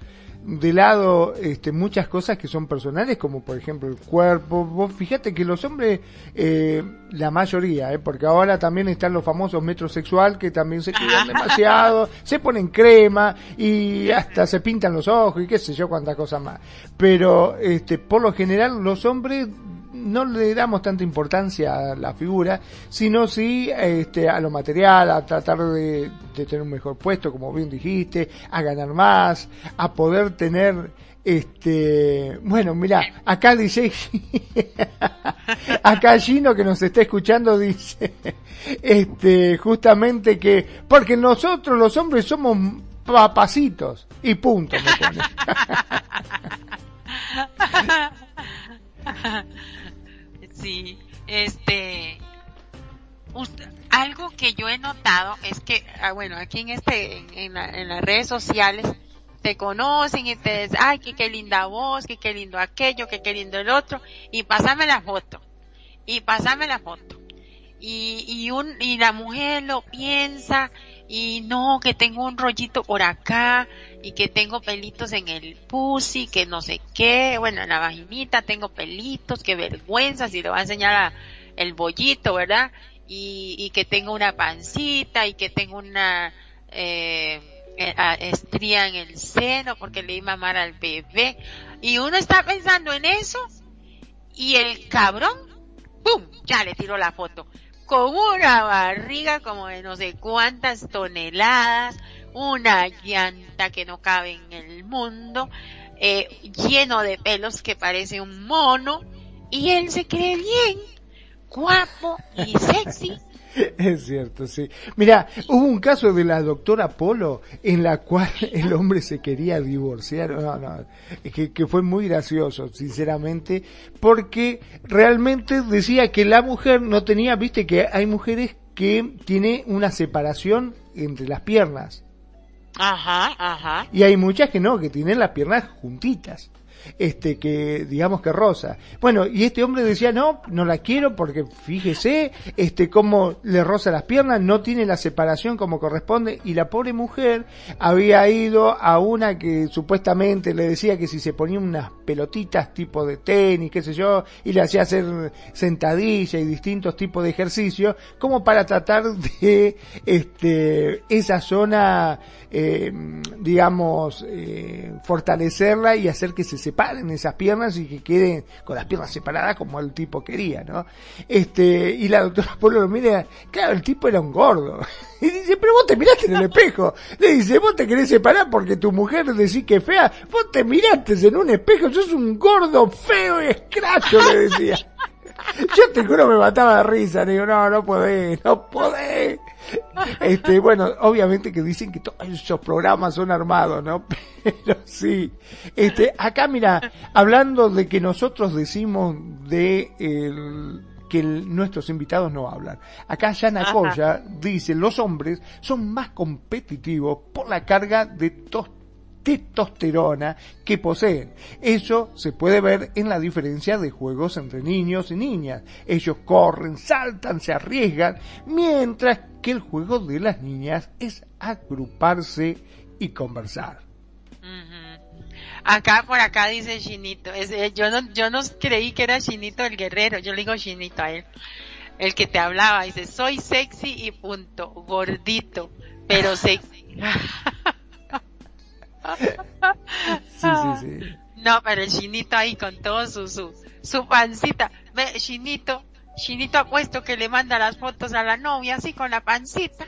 de lado este, muchas cosas que son personales, como por ejemplo el cuerpo. Vos fíjate que los hombres, eh, la mayoría, eh, porque ahora también están los famosos metrosexual que también se cuidan demasiado, se ponen crema y hasta se pintan los ojos y qué sé yo cuántas cosas más. Pero este, por lo general los hombres no le damos tanta importancia a la figura, sino sí este, a lo material, a tratar de, tener un mejor puesto, como bien dijiste, a ganar más, a poder tener este, bueno, mira, acá dice, [laughs] acá Gino que nos está escuchando dice, este, justamente que, porque nosotros los hombres somos papacitos, y punto, me pone. [laughs] Sí, este, algo que yo he notado es que, ah, bueno, aquí en este, en, las redes sociales, te conocen y te dicen, ay, que qué linda voz, que qué lindo aquello, que qué lindo el otro, y pásame la foto, y pásame la foto. Y, y un, y la mujer lo piensa, y no, que tengo un rollito por acá, y que tengo pelitos en el pussy, que no sé qué, bueno, en la vaginita tengo pelitos, qué vergüenza, si le va a enseñar a el bollito, ¿verdad? Y, y que tengo una pancita y que tengo una eh, eh estría en el seno porque le di mamar al bebé. Y uno está pensando en eso y el cabrón, ¡pum! Ya le tiró la foto. Con una barriga como de no sé cuántas toneladas, una llanta que no cabe en el mundo, eh, lleno de pelos que parece un mono, y él se cree bien, guapo y [laughs] sexy. Es cierto, sí. Mira, hubo un caso de la doctora Polo en la cual [laughs] el hombre se quería divorciar. No, no, que, que fue muy gracioso, sinceramente, porque realmente decía que la mujer no tenía, viste que hay mujeres que tiene una separación entre las piernas. Ajá, ajá. Y hay muchas que no, que tienen las piernas juntitas este que digamos que rosa. Bueno, y este hombre decía, "No, no la quiero porque fíjese este cómo le roza las piernas, no tiene la separación como corresponde" y la pobre mujer había ido a una que supuestamente le decía que si se ponía unas pelotitas tipo de tenis, qué sé yo, y le hacía hacer sentadilla y distintos tipos de ejercicios como para tratar de este esa zona eh, digamos eh, fortalecerla y hacer que se separen esas piernas y que queden con las piernas separadas como el tipo quería, ¿no? Este, y la doctora Polo lo mira, claro, el tipo era un gordo. [laughs] Y dice, pero vos te miraste en el espejo. Le dice, vos te querés separar porque tu mujer decís que es fea. Vos te miraste en un espejo, sos un gordo feo y escracho, le decía. [laughs] Yo te juro me mataba de risa, digo, no, no podés, no podés. Este, bueno, obviamente que dicen que todos esos programas son armados, ¿no? [laughs] Pero sí. Este, acá mira, hablando de que nosotros decimos de el, que nuestros invitados no hablan. Acá Yana Koya dice, los hombres son más competitivos por la carga de tos testosterona que poseen. Eso se puede ver en la diferencia de juegos entre niños y niñas. Ellos corren, saltan, se arriesgan, mientras que el juego de las niñas es agruparse y conversar. Acá por acá dice Chinito, eh, yo no yo no creí que era Chinito el guerrero, yo le digo Chinito a él. El que te hablaba dice, "Soy sexy y punto, gordito, pero sexy." [laughs] sí, sí, sí. No, pero el chinito ahí con todo su, su, su pancita. Ve, chinito, chinito ha puesto que le manda las fotos a la novia así con la pancita.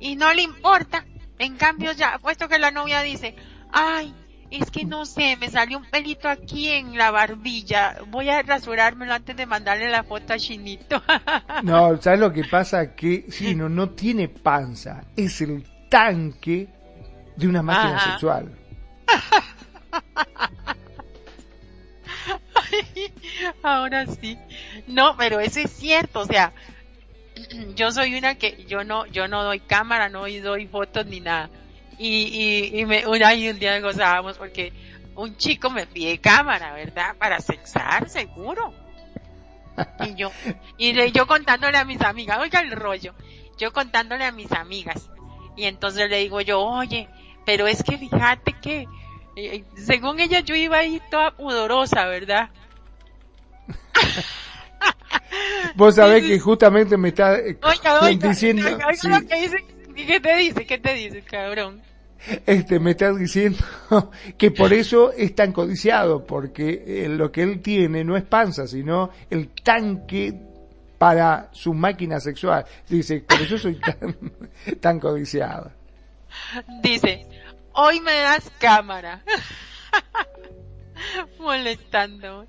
Y no le importa. En cambio ya, ha puesto que la novia dice, ay, es que no sé, me salió un pelito aquí en la barbilla. Voy a rasurármelo antes de mandarle la foto a Chinito. [laughs] no, ¿sabes lo que pasa? Que si no, no tiene panza. Es el tanque de una máquina sexual. [laughs] Ahora sí. No, pero eso es cierto, o sea, [clears throat] yo soy una que yo no yo no doy cámara, no doy fotos ni nada. Y y, y me una y un día gozábamos porque un chico me pide cámara, ¿verdad? Para sexar, seguro. Y yo, [laughs] y yo contándole a mis amigas, oiga el rollo, yo contándole a mis amigas. Y entonces le digo yo, oye, pero es que fíjate que, eh, según ella yo iba ahí toda pudorosa, ¿verdad? [laughs] Vos sabés que justamente me está eh, diciendo... ¿Qué te dice? ¿Qué te dice, cabrón? Este, me está diciendo [laughs] que por eso es tan codiciado, porque eh, lo que él tiene no es panza, sino el tanque para su máquina sexual. Dice, por eso soy tan, [laughs] tan codiciado. Dice, hoy me das cámara. [laughs] Molestando.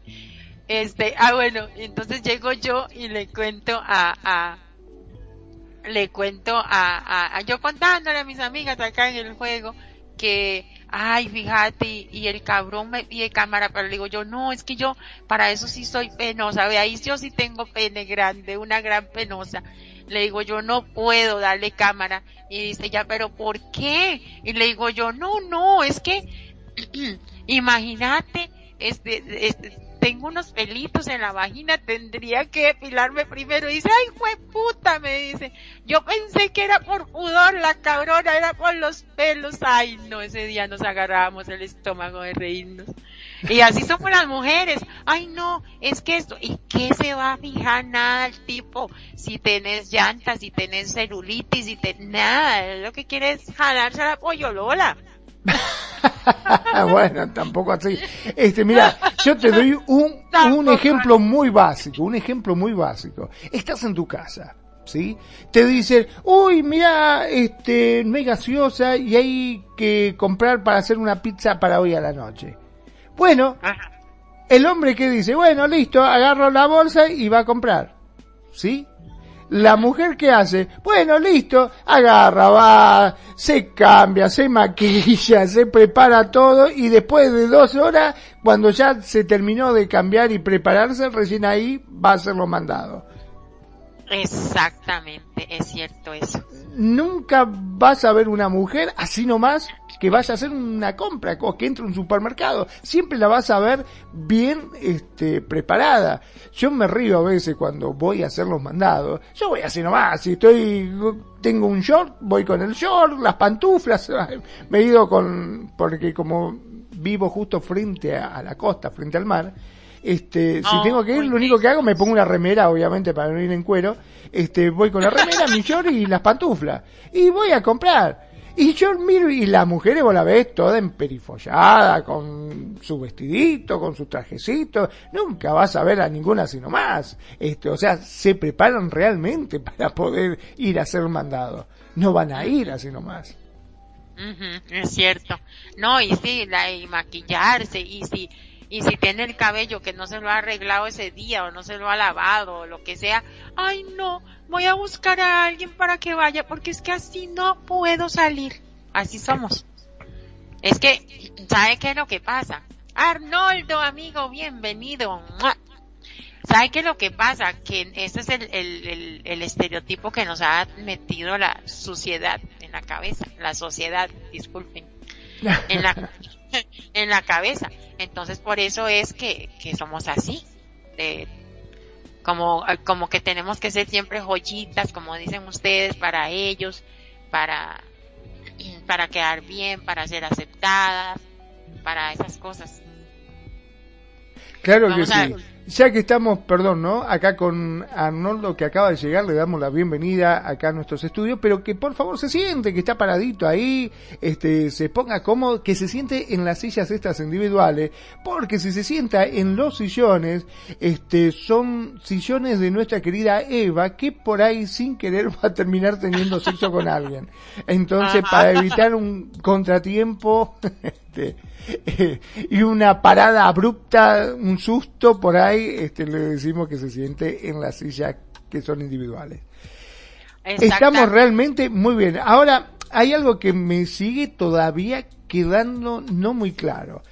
Este, ah bueno, entonces llego yo y le cuento a, a le cuento a, a, yo contándole a mis amigas acá en el juego que, ay, fíjate, y, el cabrón me pide cámara, pero le digo yo, no, es que yo, para eso sí soy penosa, ve, ahí yo sí tengo pene grande, una gran penosa. Le digo yo, no puedo darle cámara. Y dice ya, pero ¿por qué? Y le digo yo, no, no, es que, [clears throat] imagínate, este, este, tengo unos pelitos en la vagina, tendría que depilarme primero. Y dice, ay, fue puta, me dice. Yo pensé que era por pudor, la cabrona, era por los pelos. Ay, no, ese día nos agarrábamos el estómago de reírnos. Y así somos las mujeres. Ay, no, es que esto, ¿y qué se va a fijar nada el tipo? Si tenés llantas, si tenés celulitis, si tenés nada, lo que quiere es jalarse a la pollolola. [laughs] bueno, tampoco así. Este, mira, yo te doy un, un ejemplo muy básico, un ejemplo muy básico. Estás en tu casa, ¿sí? Te dicen, uy, mira, este, no hay gaseosa y hay que comprar para hacer una pizza para hoy a la noche. Bueno, el hombre que dice, bueno, listo, agarro la bolsa y va a comprar, ¿sí? La mujer que hace, bueno, listo, agarra, va, se cambia, se maquilla, se prepara todo y después de dos horas, cuando ya se terminó de cambiar y prepararse, recién ahí va a ser lo mandado. Exactamente, es cierto eso. Nunca vas a ver una mujer así nomás que vaya a hacer una compra o que entre a un supermercado. Siempre la vas a ver bien este, preparada. Yo me río a veces cuando voy a hacer los mandados. Yo voy así nomás. Si estoy, tengo un short, voy con el short, las pantuflas. Me ido con, porque como vivo justo frente a la costa, frente al mar, este, si tengo que ir, lo único que hago, me pongo una remera, obviamente, para no ir en cuero. Este, voy con la remera, mi short y las pantuflas. Y voy a comprar. Y yo miro, y las mujeres vos la ves toda emperifollada, con su vestidito, con su trajecito. Nunca vas a ver a ninguna sino más. Este, o sea, se preparan realmente para poder ir a ser mandado. No van a ir así nomás. es cierto. No, y sí, la, y maquillarse, y si, y si tiene el cabello que no se lo ha arreglado ese día o no se lo ha lavado o lo que sea, ay no, voy a buscar a alguien para que vaya porque es que así no puedo salir. Así somos. Es que, ¿sabe qué es lo que pasa? Arnoldo, amigo, bienvenido. ¿Sabe qué es lo que pasa? Que ese es el, el, el, estereotipo que nos ha metido la sociedad en la cabeza, la sociedad, disculpen, en la, [laughs] [laughs] en la cabeza. Entonces por eso es que, que somos así, de, como, como que tenemos que ser siempre joyitas, como dicen ustedes, para ellos, para, para quedar bien, para ser aceptadas, para esas cosas. Claro que sí. Ya que estamos, perdón, ¿no? Acá con Arnoldo que acaba de llegar, le damos la bienvenida acá a nuestros estudios, pero que por favor se siente, que está paradito ahí, este, se ponga cómodo, que se siente en las sillas estas individuales, porque si se sienta en los sillones, este, son sillones de nuestra querida Eva, que por ahí sin querer [laughs] va a terminar teniendo sexo con alguien. Entonces, para evitar un contratiempo, [laughs] este, [laughs] y una parada abrupta, un susto por ahí, este, le decimos que se siente en la silla que son individuales. Estamos realmente muy bien. Ahora, hay algo que me sigue todavía quedando no muy claro.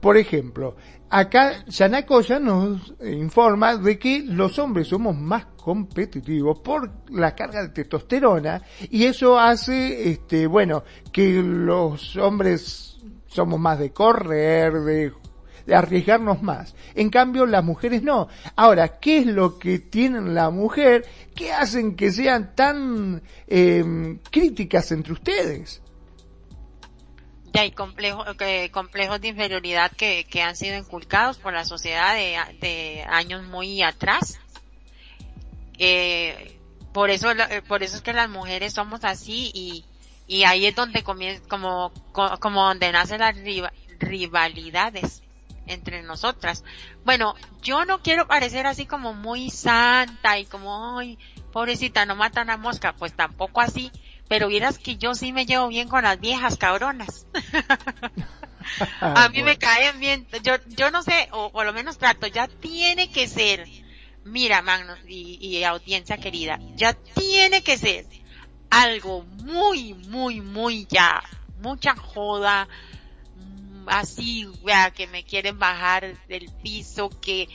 Por ejemplo, acá Yanako ya nos informa de que los hombres somos más competitivos por la carga de testosterona y eso hace, este, bueno, que los hombres somos más de correr, de, arriesgarnos más. En cambio, las mujeres no. Ahora, ¿qué es lo que tienen la mujer que hacen que sean tan eh, críticas entre ustedes? Ya hay complejos, complejos de inferioridad que, han sido inculcados por la sociedad de, años muy atrás. Eh, eso, por eso es que las mujeres somos así y, y ahí es donde comienza, como, como donde nacen las rivalidades entre nosotras. Bueno, yo no quiero parecer así como muy santa y como, ay, pobrecita, no matan a mosca, pues tampoco así, pero vieras que yo sí me llevo bien con las viejas cabronas. [laughs] a mí me caen bien, yo, yo no sé, o por lo menos trato, ya tiene que ser, mira Magno y, y audiencia querida, ya tiene que ser algo muy, muy, muy ya, mucha joda, mm, así, vea, que me quieren bajar del piso, que,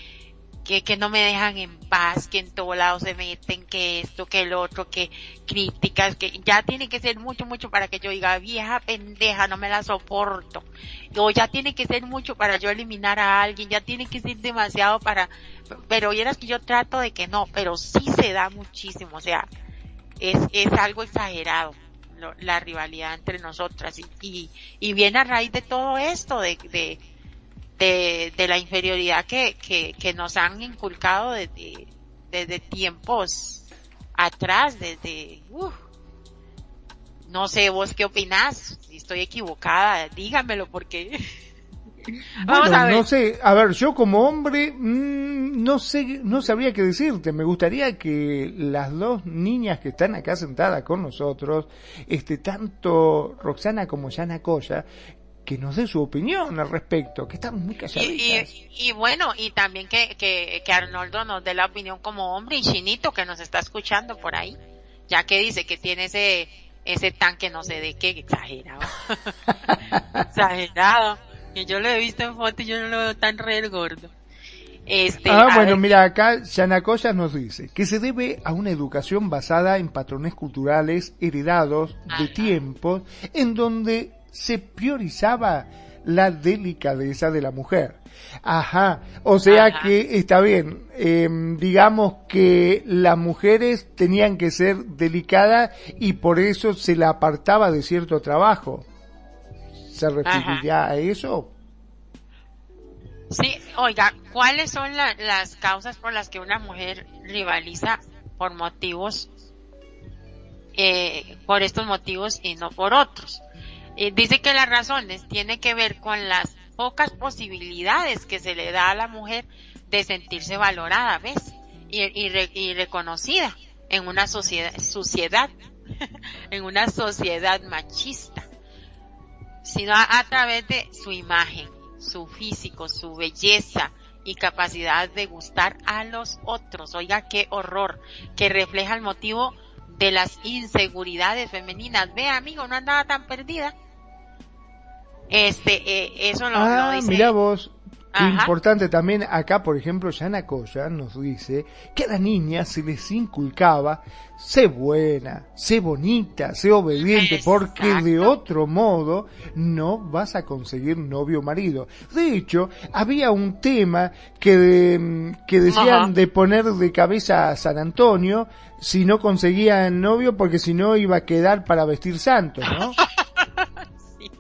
que, que no me dejan en paz, que en todos lados se meten, que esto, que el otro, que críticas, que ya tiene que ser mucho, mucho para que yo diga, vieja pendeja, no me la soporto. O ya tiene que ser mucho para yo eliminar a alguien, ya tiene que ser demasiado para, pero vieras que yo trato de que no, pero sí se da muchísimo, o sea, es, es algo exagerado la rivalidad entre nosotras. Y, y, viene a raíz de todo esto, de, de, de, la inferioridad que, que, nos han inculcado desde, desde tiempos atrás, desde, no sé, vos qué opinás, si estoy equivocada, dígamelo porque [laughs] [laughs] Vamos a ver. No sé, a ver, yo como hombre, mmm, no sé, no sabría qué decirte. Me gustaría que las dos niñas que están acá sentadas con nosotros, este, tanto Roxana como Yana Coya, que nos dé su opinión al respecto, que están muy calladitas. Y, y, y, bueno, y también que, que, que Arnoldo nos dé la opinión como hombre y Chinito que nos está escuchando por ahí, ya que dice que tiene ese, ese tanque no sé de qué, exagerado. [laughs] exagerado que yo lo he visto en foto y yo no lo veo tan re gordo. Este, ah, bueno, mira, acá Yanacoya nos dice que se debe a una educación basada en patrones culturales heredados de tiempos en donde se priorizaba la delicadeza de la mujer. Ajá, o sea que está bien, eh, digamos que las mujeres tenían que ser delicadas y por eso se la apartaba de cierto trabajo. ¿Se referiría a eso? Sí, oiga, ¿cuáles son las causas por las que una mujer rivaliza por motivos, eh, por estos motivos y no por otros? Eh, dice que las razones tienen que ver con las pocas posibilidades que se le da a la mujer de sentirse valorada, ¿ves? Y, y reconocida en una sociedad, sociedad [laughs] en una sociedad machista sino a, través de su imagen, su físico, su belleza y capacidad de gustar a los otros. Oiga, qué horror, que refleja el motivo de las inseguridades femeninas. Ve, amigo, no andaba tan perdida. Este, eh, eso lo, ah, dice. Mira vos, Importante también acá, por ejemplo, Yana Koya nos dice que a la niña se les inculcaba sé buena, sé bonita, sé obediente, porque de otro modo no vas a conseguir novio o marido. De hecho, había un tema que, que decían de poner de cabeza a San Antonio si no conseguía novio porque si no iba a quedar para vestir santo, ¿no? [laughs] sí.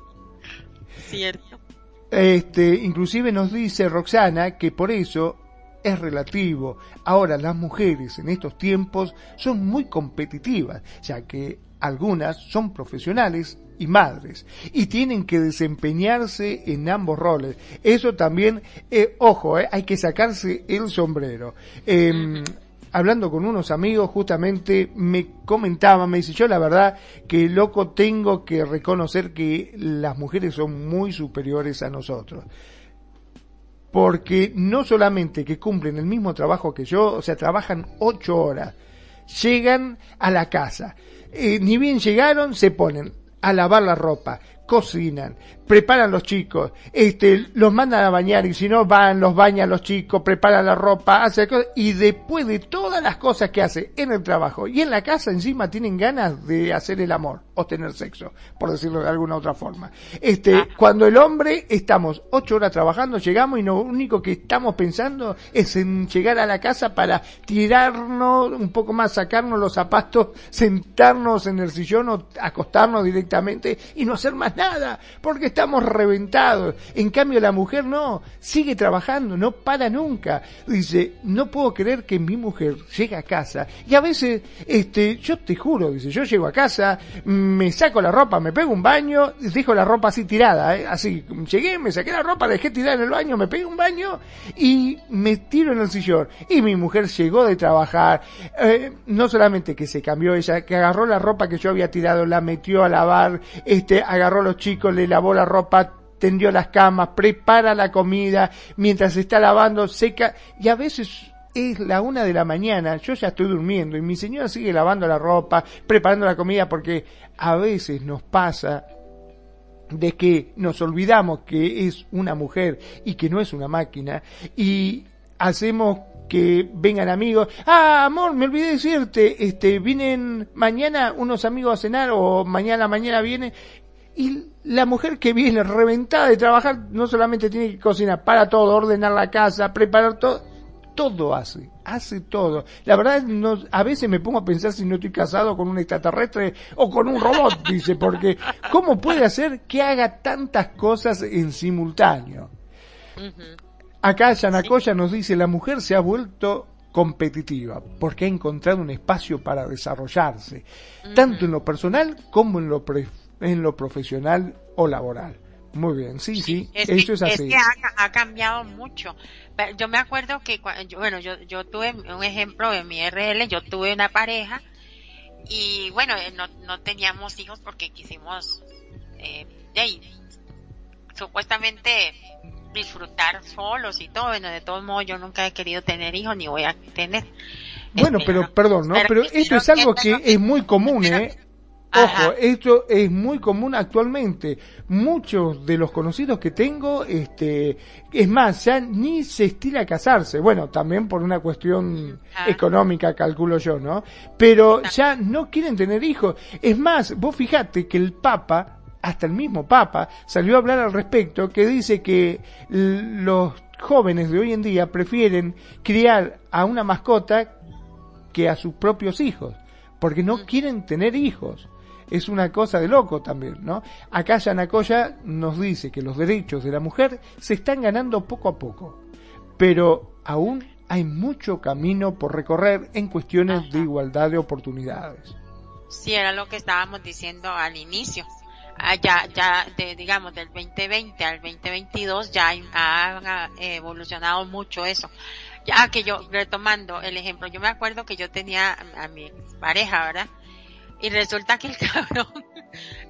Cierto. Este, inclusive nos dice Roxana que por eso es relativo. Ahora las mujeres en estos tiempos son muy competitivas, ya que algunas son profesionales y madres y tienen que desempeñarse en ambos roles. Eso también, eh, ojo, eh, hay que sacarse el sombrero. Eh, hablando con unos amigos, justamente me comentaba, me dice, yo la verdad que loco tengo que reconocer que las mujeres son muy superiores a nosotros. Porque no solamente que cumplen el mismo trabajo que yo, o sea, trabajan ocho horas, llegan a la casa, eh, ni bien llegaron, se ponen a lavar la ropa, cocinan, preparan los chicos, este, los mandan a bañar y si no van, los bañan los chicos, preparan la ropa, hacen cosas, y después de todas las cosas que hace en el trabajo y en la casa encima tienen ganas de hacer el amor o tener sexo, por decirlo de alguna otra forma. Este, ah. cuando el hombre estamos ocho horas trabajando, llegamos y lo único que estamos pensando es en llegar a la casa para tirarnos un poco más, sacarnos los zapatos, sentarnos en el sillón o acostarnos directamente y no hacer más nada, porque estamos reventados. En cambio la mujer no, sigue trabajando, no para nunca. Dice, no puedo creer que mi mujer llegue a casa y a veces, este, yo te juro, dice, yo llego a casa, me saco la ropa, me pego un baño, dejo la ropa así tirada, ¿eh? así, llegué, me saqué la ropa, la dejé tirada en el baño, me pegué un baño y me tiro en el sillón. Y mi mujer llegó de trabajar, eh, no solamente que se cambió ella, que agarró la ropa que yo había tirado, la metió a lavar, este, agarró los chicos, le lavó la ropa, tendió las camas, prepara la comida, mientras está lavando, seca, y a veces es la una de la mañana, yo ya estoy durmiendo y mi señora sigue lavando la ropa, preparando la comida porque a veces nos pasa de que nos olvidamos que es una mujer y que no es una máquina y hacemos que vengan amigos, ah, amor, me olvidé decirte, este, vienen mañana unos amigos a cenar o mañana, mañana viene y la mujer que viene reventada de trabajar no solamente tiene que cocinar para todo, ordenar la casa, preparar todo, todo hace, hace todo. La verdad, no, a veces me pongo a pensar si no estoy casado con un extraterrestre o con un robot, [laughs] dice, porque ¿cómo puede hacer que haga tantas cosas en simultáneo? Acá Yanakoya nos dice, la mujer se ha vuelto competitiva porque ha encontrado un espacio para desarrollarse, tanto en lo personal como en lo pre en lo profesional o laboral. Muy bien, sí, sí, eso es así. Es que ha, cambiado mucho. Yo me acuerdo que, bueno, yo, yo tuve un ejemplo en mi RL, yo tuve una pareja y bueno, eh, no, no teníamos hijos porque quisimos, eh, supuestamente disfrutar solos y todo, bueno, de todos modos yo nunca he querido tener hijos ni voy a tener. Bueno, este, pero perdón, ¿no? Pero, esto es algo que es muy común, [laughs] ¿eh? Ojo, esto es muy común actualmente. Muchos de los conocidos que tengo, este, es más, ya ni se estila a casarse. Bueno, también por una cuestión económica, calculo yo, ¿no? Pero ya no quieren tener hijos. Es más, vos fijate que el Papa, hasta el mismo Papa, salió a hablar al respecto, que dice que los jóvenes de hoy en día prefieren criar a una mascota que a sus propios hijos, porque no mm. quieren tener hijos es una cosa de loco también, ¿no? Acá Yanacoya nos dice que los derechos de la mujer se están ganando poco a poco, pero aún hay mucho camino por recorrer en cuestiones de igualdad de oportunidades. Sí, era lo que estábamos diciendo al inicio. Ah, ya, ya, de, digamos, del 2020 al 2022 ya ha evolucionado mucho eso. Ya que yo, retomando el ejemplo, yo me acuerdo que yo tenía a mi pareja, ¿verdad? Y resulta que el [laughs] cabrón,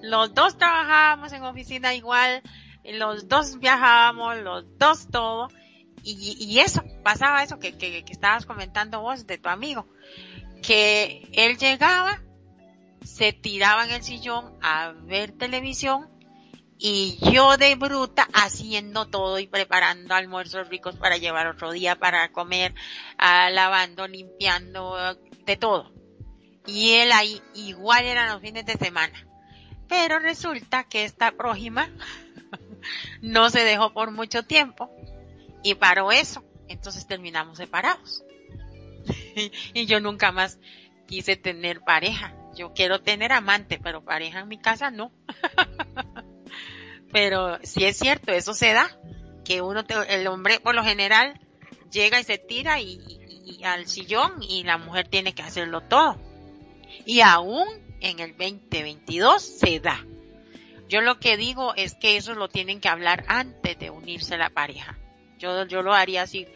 los dos trabajábamos en oficina igual, los dos viajábamos, los dos todo. Y, y eso, pasaba eso que, que, estabas comentando vos de tu amigo. Que él llegaba, se tiraba en el sillón a ver televisión y yo de bruta haciendo todo y preparando almuerzos ricos para llevar otro día para comer, ah, lavando, limpiando, de todo y él ahí igual eran los fines de semana. Pero resulta que esta prójima [laughs] no se dejó por mucho tiempo y paró eso. Entonces terminamos separados. [laughs] y yo nunca más quise tener pareja. Yo quiero tener amante, pero pareja en mi casa no. [laughs] pero si es cierto, eso se da. Que uno, el hombre por lo general llega y se tira y al sillón y la mujer tiene que hacerlo todo y aún en el 2022 se da. Yo lo que digo es que eso lo tienen que hablar antes de unirse la pareja. Yo, yo lo haría así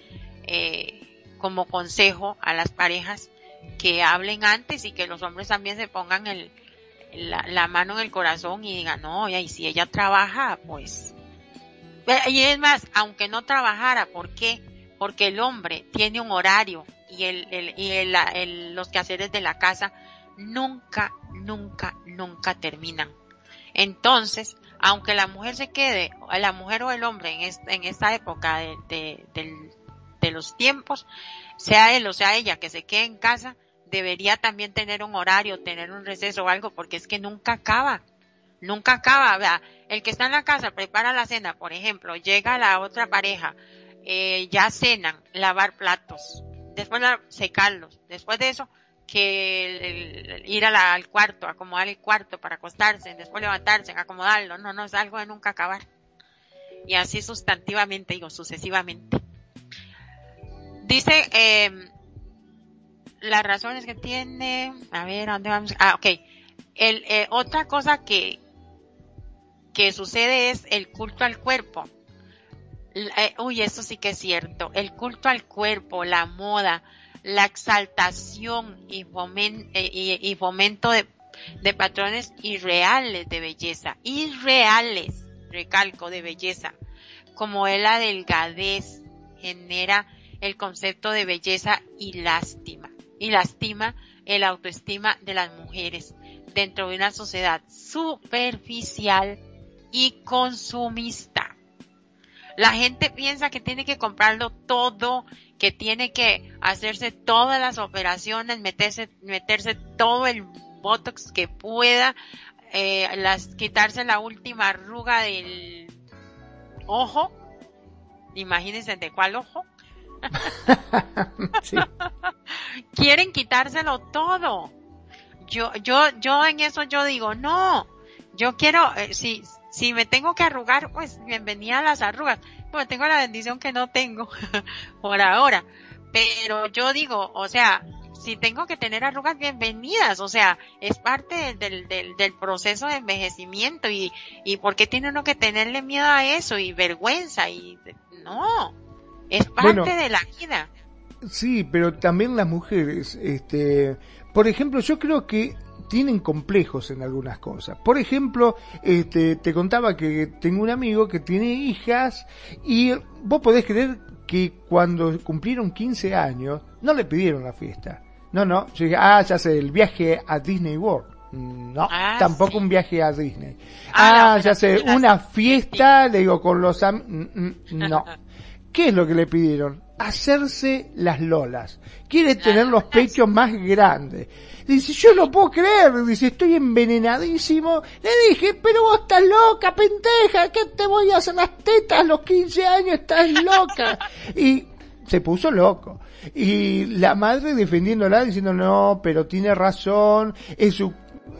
eh, como consejo a las parejas que hablen antes y que los hombres también se pongan el, la, mano en el corazón y digan, no, y si ella trabaja, pues... Y es más, aunque no trabajara, ¿por qué? Porque el hombre tiene un horario y, el, y el, los quehaceres de la casa nunca, nunca, nunca terminan. Entonces, aunque la mujer se quede, la mujer o el hombre en, en esta época de, de, los tiempos, sea él o sea ella que se quede en casa, debería también tener un horario, tener un receso o algo, porque es que nunca acaba. Nunca acaba. El que está en la casa prepara la cena, por ejemplo, llega la otra pareja, eh, ya cenan, lavar platos, después secarlos, después de eso, que ir al cuarto, acomodar el cuarto para acostarse, después levantarse, acomodarlo, no, no es algo de nunca acabar. Y así sustantivamente, digo, sucesivamente. Dice, eh, las razones que tiene, a ver, ¿a dónde vamos? Ah, ok. El, eh, otra cosa que, que sucede es el culto al cuerpo. Eh, uy, eso sí que es cierto. El culto al cuerpo, la moda, la exaltación y, eh, fomento de, de patrones irreales de belleza, irreales, recalco, de belleza, como es la delgadez, genera el concepto de belleza y lástima, y lastima el autoestima de las mujeres dentro de una sociedad superficial y consumista. La gente piensa que tiene que comprarlo todo, que tiene que hacerse todas las operaciones, meterse, meterse todo el botox que pueda, eh, las, quitarse la última arruga del ojo. Imagínense de cuál ojo. [laughs] [laughs] Quieren quitárselo todo. Yo, yo, yo en eso yo digo, no, yo quiero, eh, si, si me tengo que arrugar, pues bienvenida a las arrugas. Pues tengo la bendición que no tengo [laughs] por ahora. Pero yo digo, o sea, si tengo que tener arrugas, bienvenidas. O sea, es parte del, del, del proceso de envejecimiento y, y por qué tiene uno que tenerle miedo a eso y vergüenza y no, es parte de la vida. Sí, pero también las mujeres, este, por ejemplo, yo creo que tienen complejos en algunas cosas. Por ejemplo, este, te contaba que tengo un amigo que tiene hijas y vos podés creer que cuando cumplieron 15 años no le pidieron la fiesta. No, no, yo dije, ah, ya sé, el viaje a Disney World. No, ah, tampoco un viaje a Disney. Ah, ah ya sé, una fiesta, le digo, con los am mm, mm, no. [laughs] ¿Qué es lo que le pidieron? Hacerse las lolas. Quiere tener los pechos más grandes. Dice, yo no puedo creer, dice, estoy envenenadísimo. Le dije, pero vos estás loca, pendeja, ¿qué te voy a hacer las tetas a los 15 años? Estás loca. Y se puso loco. Y la madre defendiéndola diciendo, no, pero tiene razón, es su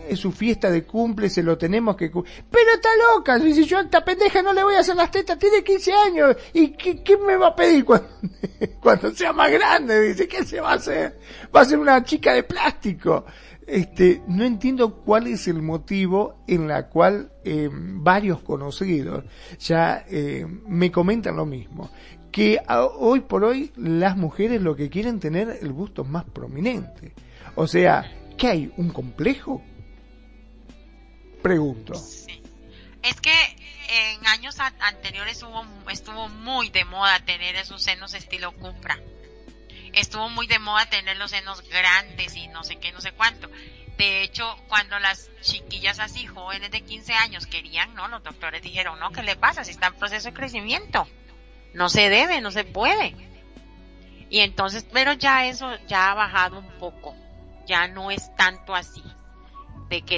es su fiesta de cumple, se lo tenemos que... Pero está loca, dice yo a esta pendeja no le voy a hacer las tetas, tiene 15 años, ¿y qué, me va a pedir cuando, [laughs] cuando, sea más grande? Dice, ¿qué se va a hacer? Va a ser una chica de plástico. Este, no entiendo cuál es el motivo en la cual eh, varios conocidos ya eh, me comentan lo mismo que hoy por hoy las mujeres lo que quieren tener el gusto más prominente. O sea, ¿qué hay? ¿Un complejo? Pregunto. Es que en años anteriores estuvo, estuvo muy de moda tener esos senos estilo Cupra. Estuvo muy de moda tener los senos grandes y no sé qué, no sé cuánto. De hecho, cuando las chiquillas así jóvenes de 15 años querían, ¿no? Los doctores dijeron, no, ¿qué le pasa? Si está en proceso de crecimiento. No se debe, no se puede. Y entonces, pero ya eso ya ha bajado un poco. Ya no es tanto así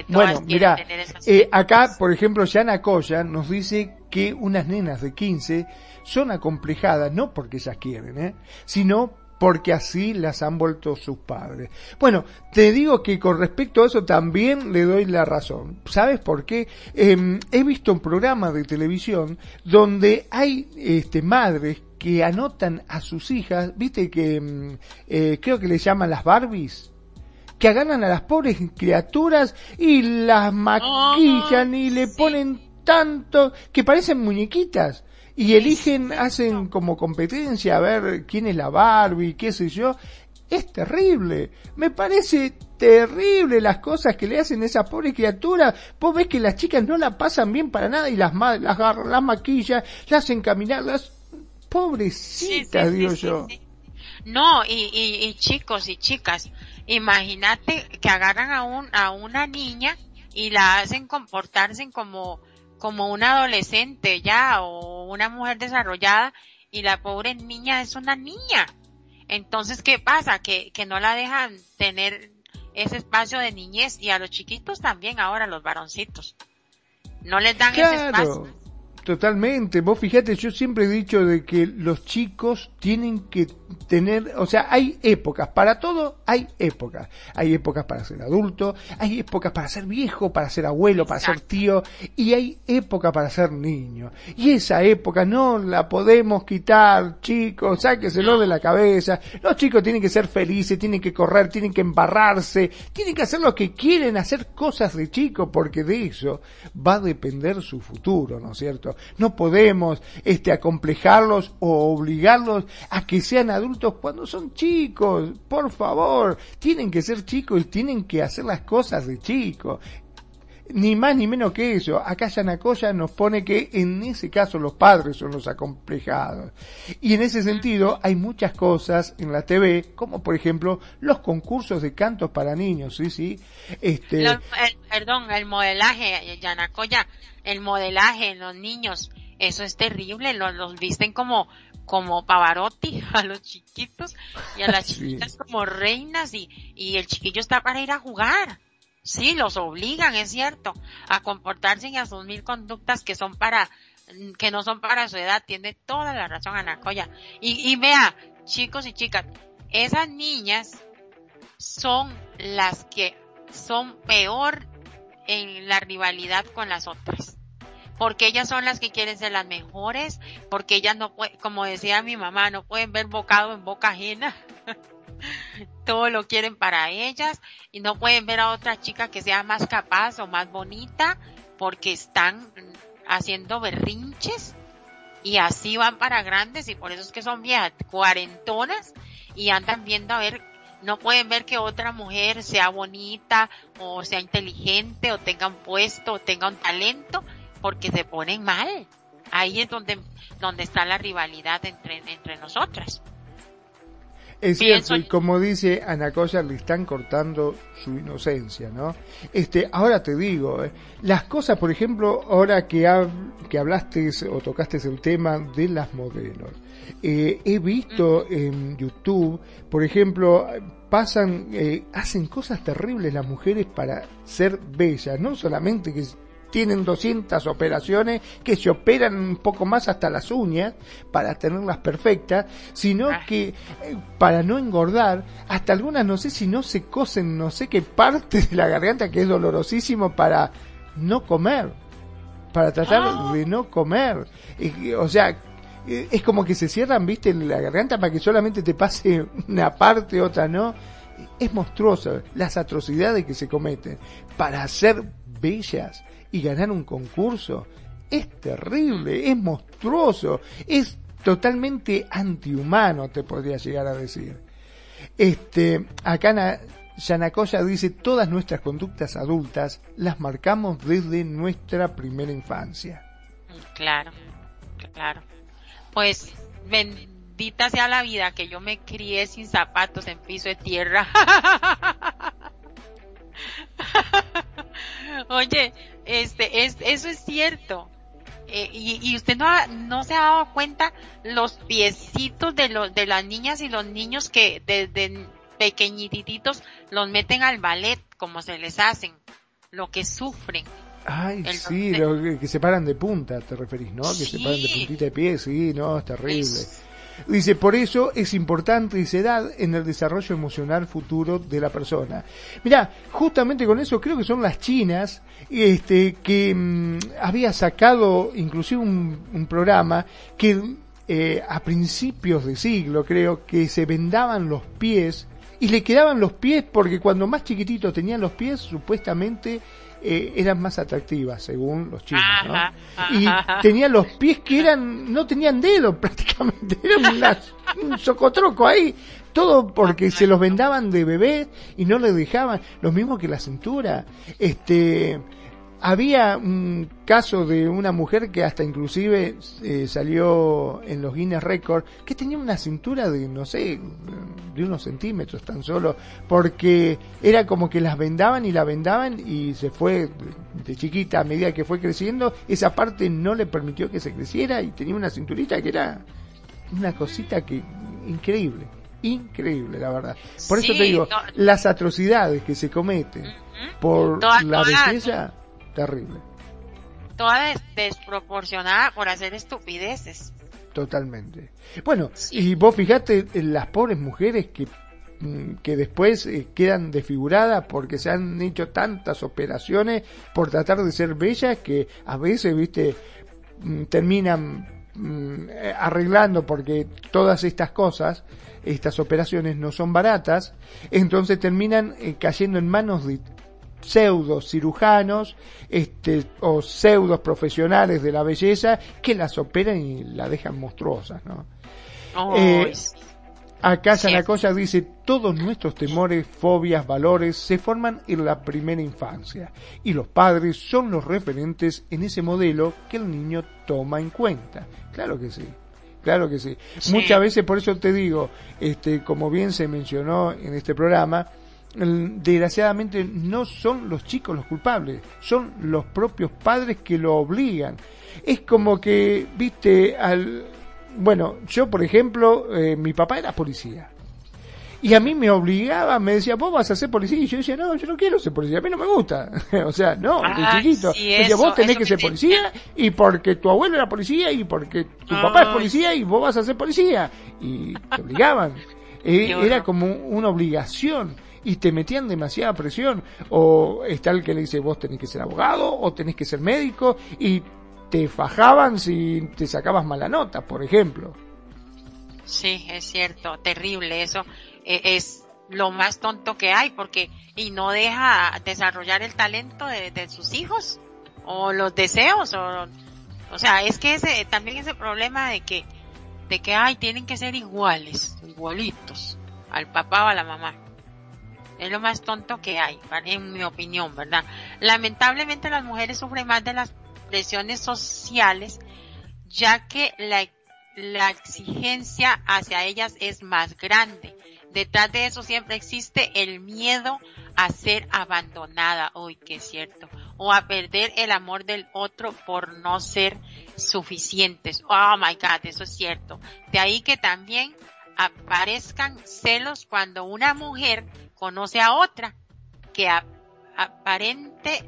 bueno, mira, eh, acá, por ejemplo, Yana Koya nos dice que unas nenas de 15 son acomplejadas, no porque ellas quieren, ¿eh? sino porque así las han vuelto sus padres. Bueno, te digo que con respecto a eso también le doy la razón. ¿Sabes por qué? Em, he visto un programa de televisión donde hay este, madres que anotan a sus hijas, viste que em, eh, creo que le llaman las Barbies que agarran a las pobres criaturas y las maquillan y le ponen tanto que parecen muñequitas y eligen, hacen como competencia a ver quién es la Barbie, qué sé yo. Es terrible. Me parece terrible las cosas que le hacen a esa pobre criatura. Vos ves que las chicas no la pasan bien para nada y las, las las maquillan, las hacen caminar, las pobrecitas, digo yo. No, y, y, y chicos y chicas, Imagínate que agarran a, un, a una niña y la hacen comportarse como, como una adolescente ya o una mujer desarrollada y la pobre niña es una niña. Entonces, ¿qué pasa? Que, que no la dejan tener ese espacio de niñez y a los chiquitos también ahora, los varoncitos. No les dan ese espacio. Totalmente. Vos fíjate, yo siempre he dicho de que los chicos tienen que tener, o sea, hay épocas, para todo hay épocas. Hay épocas para ser adulto, hay épocas para ser viejo, para ser abuelo, para ser tío, y hay época para ser niño. Y esa época no la podemos quitar, chicos, sáqueselo de la cabeza. Los chicos tienen que ser felices, tienen que correr, tienen que embarrarse, tienen que hacer lo que quieren, hacer cosas de chico, porque de eso va a depender su futuro, ¿no es cierto? No podemos este acomplejarlos o obligarlos a que sean adultos cuando son chicos. Por favor, tienen que ser chicos y tienen que hacer las cosas de chicos ni más ni menos que eso. Acá Yanacoya nos pone que en ese caso los padres son los acomplejados. Y en ese sentido hay muchas cosas en la TV, como por ejemplo los concursos de cantos para niños, sí, sí. Este... perdón, el modelaje, Yanacoya, el modelaje en los niños, eso es terrible, los, los visten como como Pavarotti [laughs] a los chiquitos y a las chiquitas como reinas y, y el chiquillo está para ir a jugar. Sí, los obligan, es cierto, a comportarse y a asumir conductas que son para, que no son para su edad. Tiene toda la razón Anacoya. Y, y vea, chicos y chicas, esas niñas son las que son peor en la rivalidad con las otras. Porque ellas son las que quieren ser las mejores, porque ellas no pueden, como decía mi mamá, no pueden ver bocado en boca ajena. [laughs] todo lo quieren para ellas y no pueden ver a otra chica que sea más capaz o más bonita porque están haciendo berrinches y así van para grandes y por eso es que son viejas cuarentonas y andan viendo a ver no pueden ver que otra mujer sea bonita o sea inteligente o tenga un puesto o tenga un talento porque se ponen mal. Ahí es donde, donde está la rivalidad entre, entre nosotras. Es cierto, y como dice Ana Cosa, le están cortando su inocencia, ¿no? Este, ahora te digo, eh, las cosas, por ejemplo, ahora que, que hablaste o tocaste el tema de las modelos, eh, he visto en YouTube, por ejemplo, pasan, eh, hacen cosas terribles las mujeres para ser bellas, no solamente que tienen 200 operaciones que se operan un poco más hasta las uñas para tenerlas perfectas, sino ah. que eh, para no engordar, hasta algunas no sé si no se cosen no sé qué parte de la garganta que es dolorosísimo para no comer, para tratar ah. de no comer. o sea, eh, es como que se cierran, viste, la garganta para que solamente te pase una parte, otra no. Es monstruoso las atrocidades que se cometen para ser bellas y ganar un concurso. Es terrible, es monstruoso, es totalmente antihumano, te podría llegar a decir. Este, acá Yanacoya dice, todas nuestras conductas adultas las marcamos desde nuestra primera infancia. Claro, claro. Pues bendita sea la vida que yo me crié sin zapatos en piso de tierra. [laughs] Oye, este, es, eso es cierto. Eh, y, usted no, no se ha dado cuenta los piecitos de los, de las niñas y los niños que desde pequeñititos los meten al ballet como se les hacen, lo que sufren. Ay, sí, que se paran de punta, te referís, ¿no? Que se paran de puntita de pie, sí, no, es terrible. Dice, por eso es importante esa edad en el desarrollo emocional futuro de la persona. Mira, justamente con eso creo que son las chinas, este, que mm, había sacado inclusive un, programa que eh, a principios de siglo creo que se vendaban los pies y le quedaban los pies porque cuando más chiquititos tenían los pies supuestamente eh, eran más atractivas según los chinos, ¿no? Y tenían los pies que eran, no tenían dedos [laughs] prácticamente, eran un socotroco ahí, todo porque se los vendaban de bebé y no les dejaban, lo mismo que la cintura, este, había un caso de una mujer que hasta inclusive eh, salió en los Guinness Records que tenía una cintura de no sé de unos centímetros tan solo porque era como que las vendaban y la vendaban y se fue de chiquita. A medida que fue creciendo esa parte no le permitió que se creciera y tenía una cinturita que era una cosita que increíble increíble la verdad. Por eso te digo las atrocidades que se cometen por la belleza terrible. Toda desproporcionada por hacer estupideces. Totalmente. Bueno, y vos fijate en las pobres mujeres que mm, que después eh, quedan desfiguradas porque se han hecho tantas operaciones por tratar de ser bellas que a veces, viste, mm, terminan mm, arreglando porque todas estas cosas, estas operaciones no son baratas, entonces terminan eh, cayendo en manos de pseudo cirujanos este, o pseudos profesionales de la belleza que las operan y la dejan monstruosas, ¿no? Eh, acá Sanacoya dice, todos nuestros temores, fobias, valores se forman en la primera infancia y los padres son los referentes en ese modelo que el niño toma en cuenta. Claro que sí. Claro que sí. Muchas veces, por eso te digo, este, como bien se mencionó en este programa, desgraciadamente no son los chicos los culpables, son los propios padres que lo obligan. Es como que, viste, al... Bueno, yo por ejemplo, eh, mi papá era policía. Y a mí me obligaba, me decía, vos vas a ser policía. Y yo decía, no, yo no quiero ser policía, a mí no me gusta. [laughs] o sea, no, de chiquito. decía, vos tenés que ser policía y porque tu abuelo era policía y porque tu papá es policía y vos vas a ser policía. Y te obligaban. [laughs] Eh, era como una obligación y te metían demasiada presión. O está el que le dice vos tenés que ser abogado o tenés que ser médico y te fajaban si te sacabas mala nota, por ejemplo. Sí, es cierto, terrible eso. E, es lo más tonto que hay porque y no deja desarrollar el talento de, sus hijos o los deseos o o sea es que ese también ese problema de que de que ay tienen que ser iguales igualitos al papá o a la mamá es lo más tonto que hay, en mi opinión, ¿verdad? Lamentablemente las mujeres sufren más de las presiones sociales, ya que la, la exigencia hacia ellas es más grande. Detrás de eso siempre existe el miedo a ser abandonada, hoy que es cierto, o a perder el amor del otro por no ser suficientes. Oh my God, eso es cierto. De ahí que también aparezcan celos cuando una mujer conoce a otra que aparente,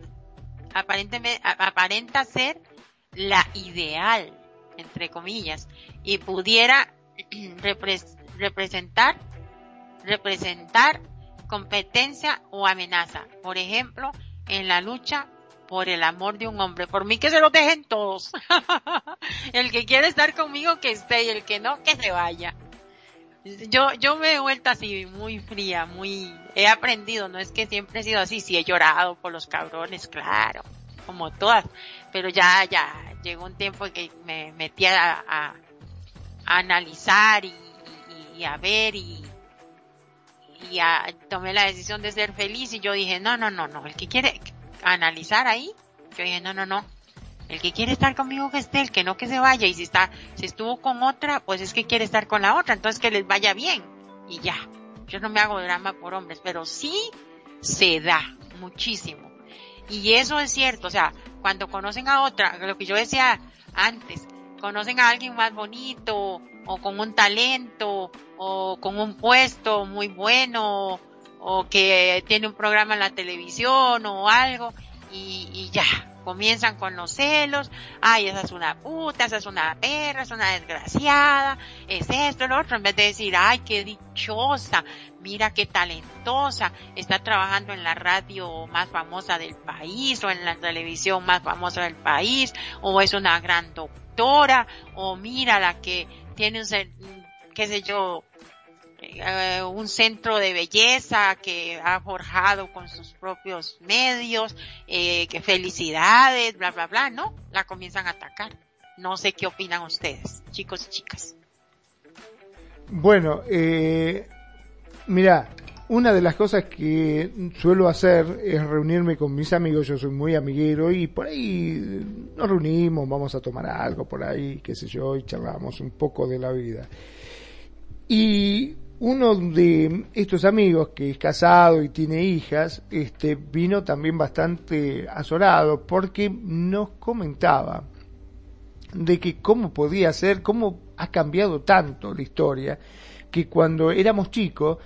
aparentemente, aparenta ser la ideal, entre comillas, y pudiera [clears throat] representar, representar competencia o amenaza. Por ejemplo, en la lucha por el amor de un hombre. Por mí que se lo dejen todos. [laughs] el que quiere estar conmigo que esté y el que no que se vaya. Yo, yo me he vuelto así muy fría, muy, he aprendido, no es que siempre he sido así, sí he llorado por los cabrones, claro, como todas, pero ya, ya, llegó un tiempo que me metí a, a, analizar y, y, a ver y, y tomé la decisión de ser feliz y yo dije, no, no, no, no, el que quiere analizar ahí, yo dije, no, no, no, el que quiere estar conmigo que esté, el que no que se vaya. Y si está, si estuvo con otra, pues es que quiere estar con la otra. Entonces que les vaya bien. Y ya. Yo no me hago drama por hombres, pero sí se da muchísimo. Y eso es cierto. O sea, cuando conocen a otra, lo que yo decía antes, conocen a alguien más bonito, o con un talento, o con un puesto muy bueno, o que tiene un programa en la televisión o algo, y, y ya, comienzan con los celos, ay, esa es una puta, esa es una perra, es una desgraciada, es esto, lo otro, en vez de decir, ay, qué dichosa, mira qué talentosa, está trabajando en la radio más famosa del país o en la televisión más famosa del país, o es una gran doctora, o mira la que tiene un, qué sé yo, eh, un centro de belleza que ha forjado con sus propios medios, eh, que felicidades, bla, bla, bla, ¿no? La comienzan a atacar. No sé qué opinan ustedes, chicos y chicas. Bueno, eh, mira, una de las cosas que suelo hacer es reunirme con mis amigos, yo soy muy amiguero y por ahí nos reunimos, vamos a tomar algo por ahí, qué sé yo, y charlamos un poco de la vida. Y uno de estos amigos que es casado y tiene hijas, este, vino también bastante azorado porque nos comentaba de que cómo podía ser, cómo ha cambiado tanto la historia, que cuando éramos chicos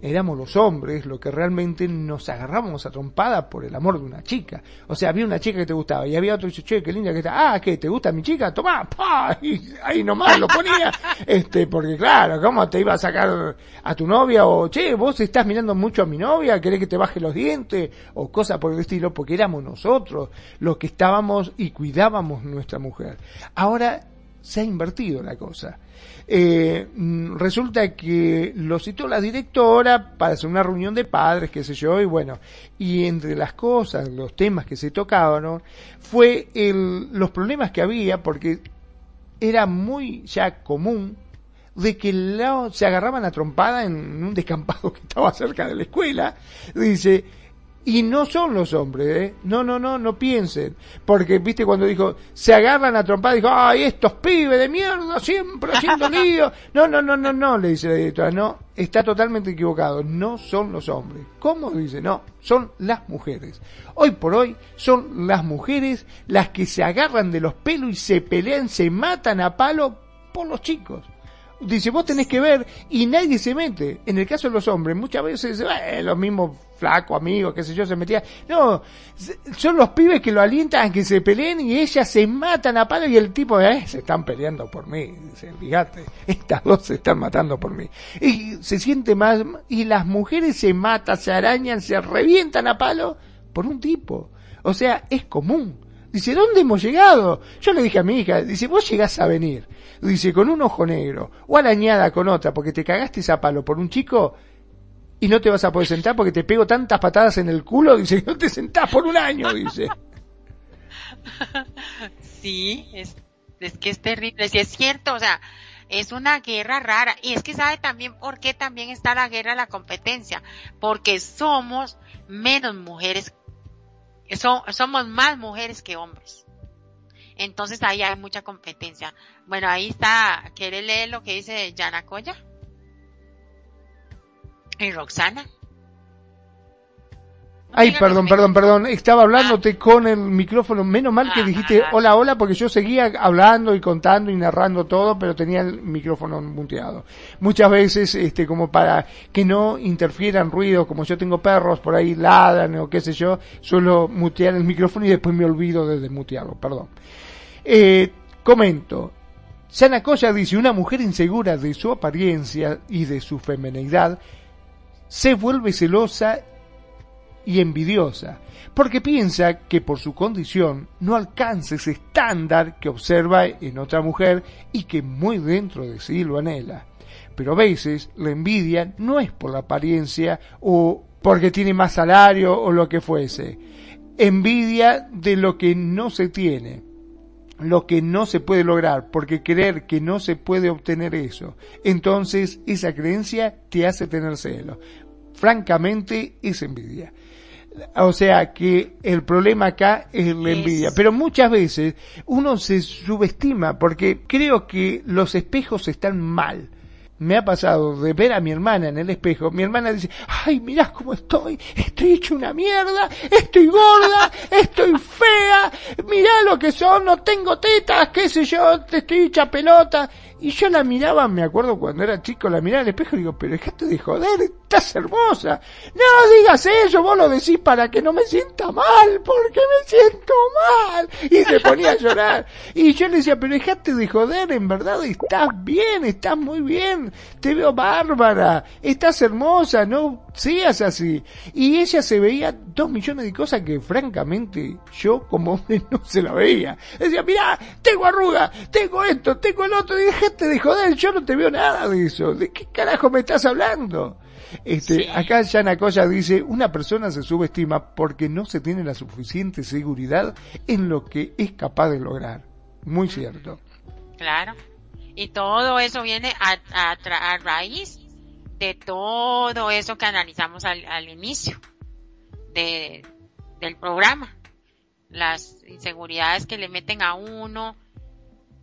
éramos los hombres los que realmente nos agarrábamos a trompada por el amor de una chica. O sea, había una chica que te gustaba y había otro que dice, che, qué linda que está. Ah, ¿qué? ¿Te gusta mi chica? Tomá, pa, y ahí nomás lo ponía. [laughs] este, porque claro, ¿cómo te iba a sacar a tu novia? O, che, vos estás mirando mucho a mi novia, ¿querés que te baje los dientes? O cosas por el estilo, porque éramos nosotros los que estábamos y cuidábamos nuestra mujer. Ahora se ha invertido la cosa eh, mm, resulta que lo citó la directora para hacer una reunión de padres, qué sé yo, y bueno, y entre las cosas, los temas que se tocaban, fue el, los problemas que había, porque era muy ya común de que se agarraban a trompada en un descampado que estaba cerca de la escuela. Dice, y no son los hombres, ¿eh? No, no, no, no piensen. Porque, viste, cuando dijo, se agarran a trompada, dijo, ay, estos pibes de mierda, siempre haciendo [laughs] lío. No, no, no, no, no, le dice la directora, no, está totalmente equivocado. No son los hombres. ¿Cómo? Dice, no, son las mujeres. Hoy por hoy son las mujeres las que se agarran de los pelos y se pelean, se matan a palo por los chicos. Dice, vos tenés que ver y nadie se mete. En el caso de los hombres, muchas veces, eh, los mismos flacos, amigos, qué sé yo, se metía. No, son los pibes que lo alientan a que se peleen y ellas se matan a palo y el tipo, eh, se están peleando por mí. Dice, fíjate, [laughs] estas dos se están matando por mí. Y se siente más, y las mujeres se matan, se arañan, se revientan a palo por un tipo. O sea, es común. Dice, ¿dónde hemos llegado? Yo le dije a mi hija, dice, vos llegás a venir dice, con un ojo negro, o arañada con otra, porque te cagaste esa palo por un chico y no te vas a poder sentar porque te pego tantas patadas en el culo, dice, no te sentás por un año, dice. [laughs] Sí, es, es que es terrible, si es cierto, o sea, es una guerra rara. Y es que sabe también por qué también está la guerra la competencia. Porque somos menos mujeres, somos más mujeres que hombres. Entonces ahí hay mucha competencia. Bueno, ahí está, ¿quiere leer lo que dice Yanacoya? ¿Y Roxana? Ay, perdón, perdón, perdón. Estaba hablándote ah. con el micrófono. Menos mal que dijiste hola, hola, porque yo seguía hablando y contando y narrando todo, pero tenía el micrófono muteado. Muchas veces, este, como para que no interfieran ruidos, como yo tengo perros por ahí ladran o qué sé yo, suelo mutear el micrófono y después me olvido de desmutearlo, perdón. Eh, comento. Koya dice, una mujer insegura de su apariencia y de su femenidad se vuelve celosa y envidiosa, porque piensa que por su condición no alcanza ese estándar que observa en otra mujer y que muy dentro de sí lo anhela. Pero a veces la envidia no es por la apariencia o porque tiene más salario o lo que fuese. Envidia de lo que no se tiene lo que no se puede lograr, porque creer que no se puede obtener eso, entonces esa creencia te hace tener celo. Francamente es envidia. O sea que el problema acá es la envidia. Pero muchas veces uno se subestima porque creo que los espejos están mal. Me ha pasado de ver a mi hermana en el espejo, mi hermana dice, ay, mirá cómo estoy, estoy hecho una mierda, estoy gorda, estoy fea, mirá lo que son, no tengo tetas, qué sé yo, te estoy hecha pelota. Y yo la miraba, me acuerdo cuando era chico, la miraba al espejo y digo, pero dejate de joder, estás hermosa. No digas eso, vos lo decís para que no me sienta mal, porque me siento mal. Y se ponía a llorar. Y yo le decía, pero dejate de joder, en verdad estás bien, estás muy bien, te veo bárbara, estás hermosa, no seas así. Y ella se veía dos millones de cosas que francamente yo como hombre [laughs] no se la veía. Decía, mira, tengo arruga, tengo esto, tengo el otro, y dejate de joder, yo no te veo nada de eso. ¿De qué carajo me estás hablando? Este, acá Yana Coya dice, una persona se subestima porque no se tiene la suficiente seguridad en lo que es capaz de lograr. Muy cierto. Claro. Y todo eso viene a, a, a raíz de todo eso que analizamos al, al inicio de, del programa. Las inseguridades que le meten a uno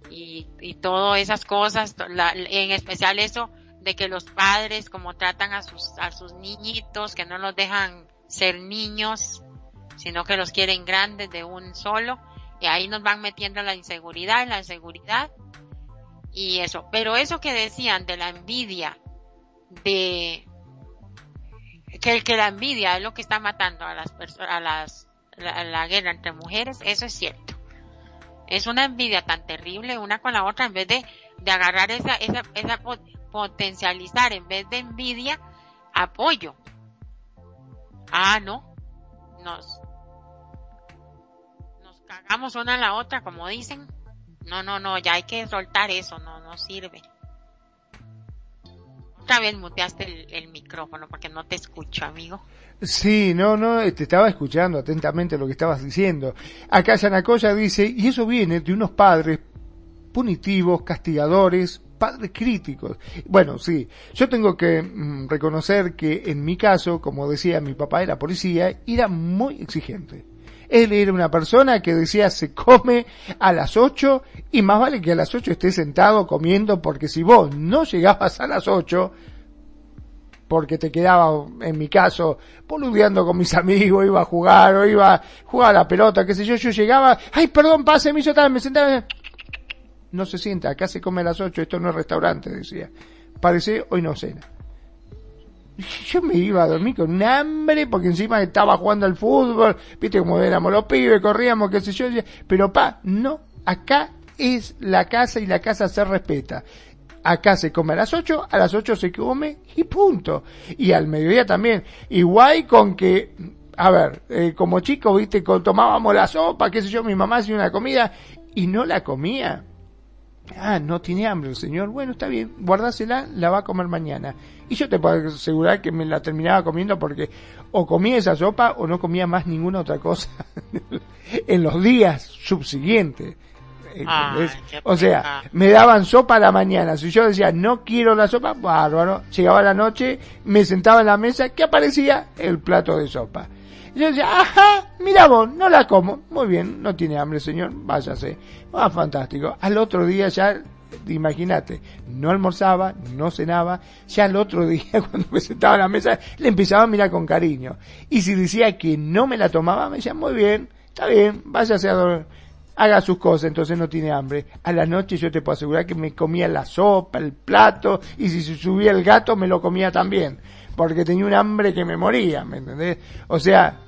y, y todas esas cosas, en especial eso de que los padres como tratan a sus, a sus niñitos, que no los dejan ser niños, sino que los quieren grandes de un solo, y ahí nos van metiendo la inseguridad, la inseguridad, y eso. Pero eso que decían de la envidia, de que, que la envidia es lo que está matando a las personas, a las, la, guerra entre mujeres, eso es cierto. Es una envidia tan terrible una con la otra en vez de, de agarrar esa, esa, esa potencializar en vez de envidia, apoyo. Ah, no. Nos, nos cagamos una a la otra, como dicen. No, no, no, ya hay que soltar eso, no, no sirve. Otra vez muteaste el, micrófono porque no te escucho, amigo. Sí, no, no, te estaba escuchando atentamente lo que estabas diciendo. Acá Yanacoya dice, y eso viene de unos padres punitivos, castigadores, padres críticos. Bueno, sí, yo tengo que mm, reconocer que en mi caso, como decía, mi papá era policía era muy exigente. Él era una persona que decía se come a las 8 y más vale que a las 8 esté sentado comiendo porque si vos no llegabas a las 8 porque te quedaba, en mi caso, poludeando con mis amigos, iba a jugar o iba a jugar a la pelota, qué sé yo, yo llegaba, ay, perdón, pase, me hizo tal, me sentaba, no se sienta, acá se come a las 8, esto no es restaurante, decía. Parece hoy no cena. [laughs] Yo me iba a dormir con hambre porque encima estaba jugando al fútbol, viste como éramos los pibes, corríamos, qué sé yo, pero pa, no, acá es la casa y la casa se respeta. Acá se come a las 8, a las 8 se come y punto. Y al mediodía también. Igual con que, a ver, eh, como chicos, viste, tomábamos la sopa, qué sé yo, mi mamá hacía una comida y no la comía. Ah, no tiene hambre el señor. Bueno, está bien, guardásela, la va a comer mañana. Y yo te puedo asegurar que me la terminaba comiendo porque o comía esa sopa o no comía más ninguna otra cosa [laughs] en los días subsiguientes. o sea, me daban sopa a la mañana. Si yo decía, no quiero la sopa, bárbaro. Llegaba la noche, me sentaba en la mesa, ¿qué aparecía? El plato de sopa. Yo decía, ajá, mira vos, no la como. Muy bien, no tiene hambre, señor, váyase. Ah, fantástico. Al otro día ya imagínate, no almorzaba, no cenaba, ya el otro [laughs] día cuando me sentaba a la mesa le empezaba a mirar con cariño. Y si decía que no me la tomaba, me decía, muy bien, está bien, váyase a haga sus cosas, entonces no tiene hambre. A la noche yo te puedo asegurar que me comía la sopa, el plato, y si subía el gato me lo comía también, porque tenía un hambre que me moría, ¿me entendés? O sea,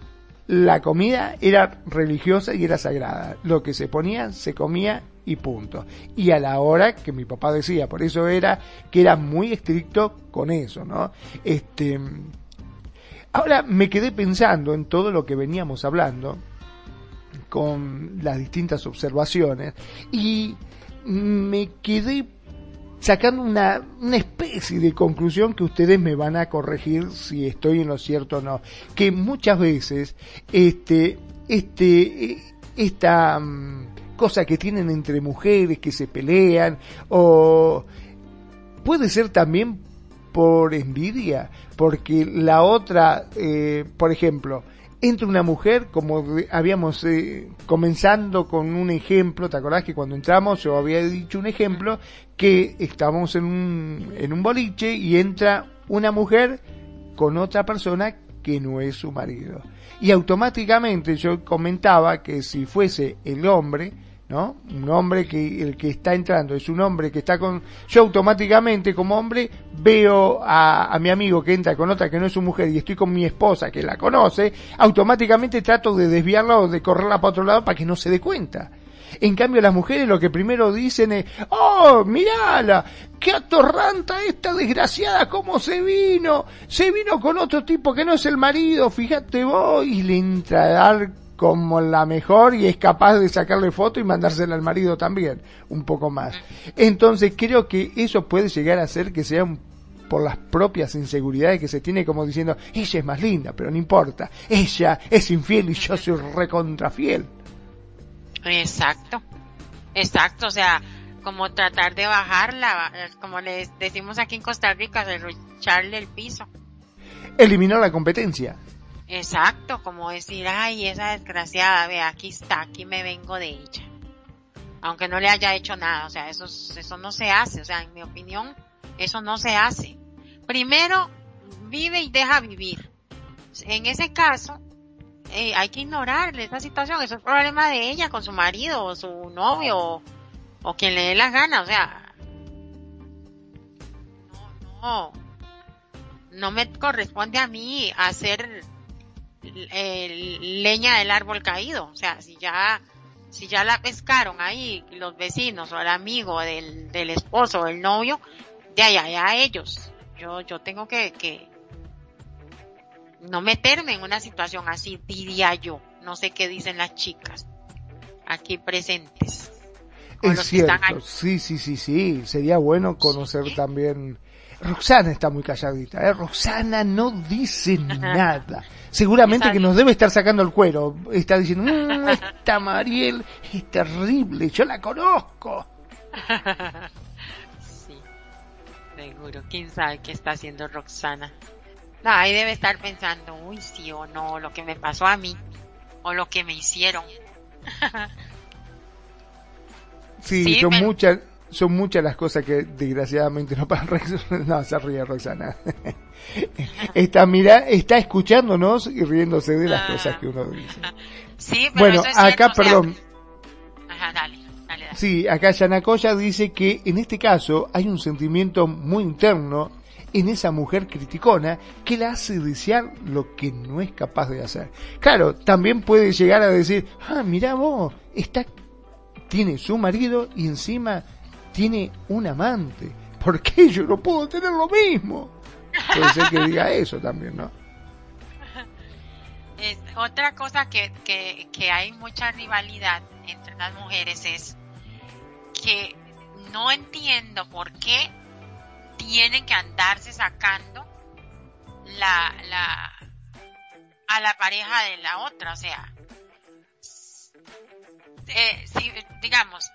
la comida era religiosa y era sagrada. Lo que se ponía, se comía y punto. Y a la hora que mi papá decía, por eso era que era muy estricto con eso, ¿no? Este, ahora me quedé pensando en todo lo que veníamos hablando con las distintas observaciones y me quedé sacando una, una especie de conclusión que ustedes me van a corregir si estoy en lo cierto o no, que muchas veces este, este, esta mm, cosa que tienen entre mujeres que se pelean o puede ser también por envidia, porque la otra, eh, por ejemplo, entra una mujer, como habíamos eh, comenzando con un ejemplo, ¿te acordás que cuando entramos yo había dicho un ejemplo que estábamos en un, en un boliche y entra una mujer con otra persona que no es su marido. Y automáticamente yo comentaba que si fuese el hombre, ¿no? Un hombre que el que está entrando es un hombre que está con yo automáticamente como hombre veo a, a mi amigo que entra con otra que no es su mujer y estoy con mi esposa que la conoce, automáticamente trato de desviarla o de correrla para otro lado para que no se dé cuenta. En cambio las mujeres lo que primero dicen es, oh, mirala, qué atorranta esta desgraciada, cómo se vino, se vino con otro tipo que no es el marido, fíjate vos, y le entra a dar como la mejor y es capaz de sacarle foto y mandársela al marido también, un poco más. Entonces creo que eso puede llegar a ser que sea por las propias inseguridades que se tiene como diciendo, ella es más linda, pero no importa, ella es infiel y yo soy recontrafiel. Exacto, exacto, o sea, como tratar de bajarla, como les decimos aquí en Costa Rica, echarle el piso. Eliminar la competencia. Exacto, como decir, ay, esa desgraciada, ve, aquí está, aquí me vengo de ella. Aunque no le haya hecho nada, o sea, eso, eso no se hace, o sea, en mi opinión, eso no se hace. Primero, vive y deja vivir. En ese caso, eh, hay que ignorarle esa situación, eso es problema de ella con su marido o su novio o, o quien le dé la gana, o sea, no, no, no me corresponde a mí hacer leña del árbol caído. O sea, si ya, si ya la pescaron ahí los vecinos o el amigo del, del esposo o el novio, de allá a ellos. Yo, yo tengo que, que no meterme en una situación así, diría yo. No sé qué dicen las chicas aquí presentes. Es cierto, sí, sí, sí, sí. Sería bueno conocer también Roxana está muy calladita, ¿eh? Roxana no dice [laughs] nada. Seguramente que nos debe estar sacando el cuero. Está diciendo, mmm, esta Mariel es terrible, yo la conozco. [laughs] sí, seguro. ¿Quién sabe qué está haciendo Roxana? No, ahí debe estar pensando, uy, sí o no, lo que me pasó a mí, o lo que me hicieron. [laughs] sí, son muchas son muchas las cosas que desgraciadamente no pasan. [laughs] No, se ríe Roxana. [laughs] está, mira, está escuchándonos y riéndose de las cosas que uno dice. Sí, pero bueno, acá, perdón. Ajá, dale, dale, dale. Sí, acá Yanacoya dice que en este caso hay un sentimiento muy interno en esa mujer criticona que la hace desear lo que no es capaz de hacer. Claro, también puede llegar a decir, ah, mira vos, está, tiene su marido y encima tiene un amante. ¿Por qué yo no puedo tener lo mismo? Puede ser que diga eso también, ¿no? [laughs] otra cosa que, que, que hay mucha rivalidad entre las mujeres es que no entiendo por qué tienen que andarse sacando la, la, a la pareja de la otra, o sea, eh, digamos,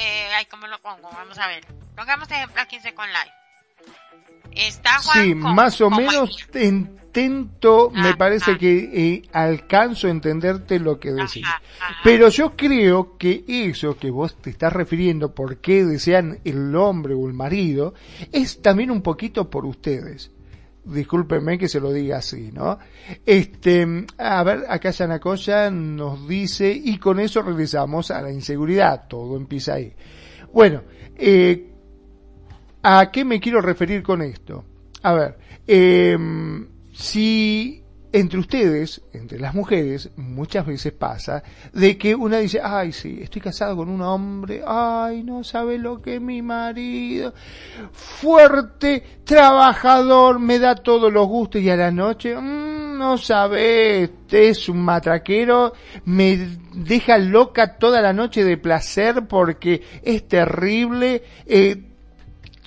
eh, ay, ¿cómo lo pongo? Vamos a ver. Pongamos ejemplo aquí en Second Life. Está Juan Sí, más o menos intento, me parece que eh, alcanzo a entenderte lo que decís. Pero yo creo que eso que vos te estás refiriendo, por qué desean el hombre o el marido, es también un poquito por ustedes discúlpenme que se lo diga así, ¿no? Este, a ver, acá Yanacoya nos dice, y con eso regresamos a la inseguridad, todo empieza ahí. Bueno, eh, ¿a qué me quiero referir con esto? A ver, eh, si entre ustedes, entre las mujeres, muchas veces pasa de que una dice, ay, sí, estoy casado con un hombre, ay, no sabe lo que es mi marido, fuerte, trabajador, me da todos los gustos y a la noche, mmm, no sabe, este es un matraquero, me deja loca toda la noche de placer porque es terrible, eh,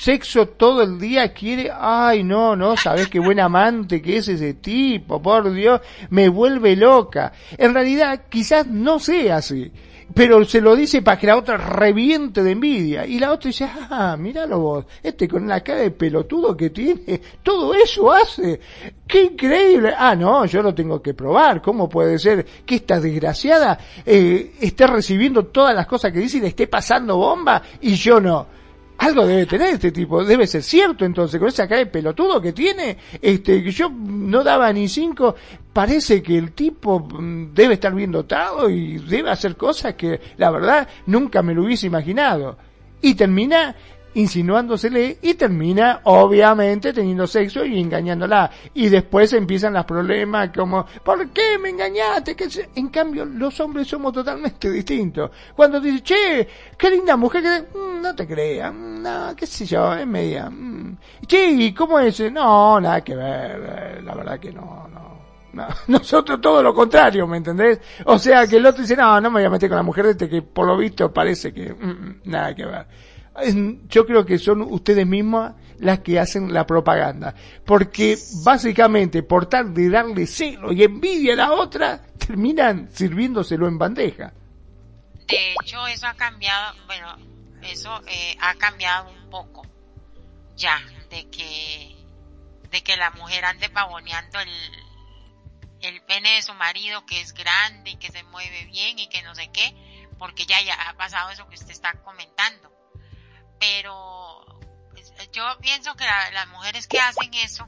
sexo todo el día quiere, ay no, no, sabes qué buen amante que es ese tipo, por Dios, me vuelve loca. En realidad quizás no sea así, pero se lo dice para que la otra reviente de envidia. Y la otra dice, ah, míralo vos, este con la cara de pelotudo que tiene, todo eso hace. ¡Qué increíble! Ah, no, yo lo tengo que probar. ¿Cómo puede ser que esta desgraciada eh, esté recibiendo todas las cosas que dice y le esté pasando bomba y yo no? Algo debe tener este tipo, debe ser cierto entonces, con esa cara de pelotudo que tiene, este, que yo no daba ni cinco, parece que el tipo mm, debe estar bien dotado y debe hacer cosas que la verdad nunca me lo hubiese imaginado. Y termina insinuándosele y termina obviamente teniendo sexo y engañándola y después empiezan los problemas como ¿por qué me engañaste? en cambio los hombres somos totalmente [laughs] distintos cuando dice che qué linda mujer que mm, no te creas mm, no qué sé yo es media mm. che ¿y cómo es? no nada que ver eh, la verdad que no no no, [laughs] nosotros todo lo contrario, ¿me entendés? O sea, que el otro dice, no, no me voy a meter con la mujer de este que por lo visto parece que nada que ver yo creo que son ustedes mismas las que hacen la propaganda. Porque básicamente por tal de darle celo y envidia a la otra, terminan sirviéndoselo en bandeja. De hecho, eso ha cambiado, bueno, eso eh, ha cambiado un poco. ya, de que, de que la mujer ande pavoneando el, el pene de su marido que es grande y que se mueve bien y que no sé qué, porque ya, ya ha pasado eso que usted está comentando. Pero pues, yo pienso que las mujeres que hacen eso,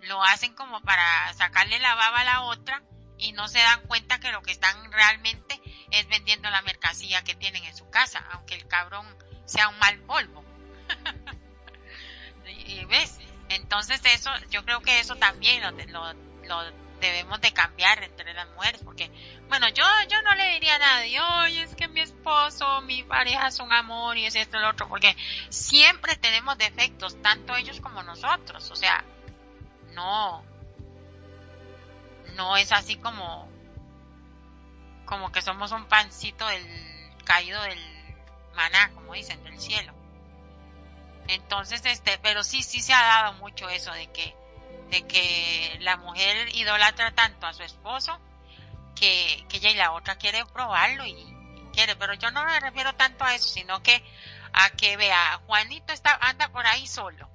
lo hacen como para sacarle la baba a la otra y no se dan cuenta que lo que están realmente es vendiendo la mercancía que tienen en su casa, aunque el cabrón sea un mal polvo. [laughs] y, ves, entonces eso, yo creo que eso también lo, lo, debemos de cambiar entre las mujeres, porque, bueno, yo, yo no le diría a nadie, oye, es que mi esposo, mi pareja es un amor y es esto y lo otro, porque siempre tenemos defectos, tanto ellos como nosotros, o sea, no, no es así como, como que somos un pancito del caído del maná, como dicen, del cielo. Entonces, este, pero sí, sí se ha dado mucho eso de que, de que la mujer idolatra tanto a su esposo que, que ella y la otra quiere probarlo y, quiere, pero yo no me refiero tanto a eso, sino que a que vea, Juanito está, anda por ahí solo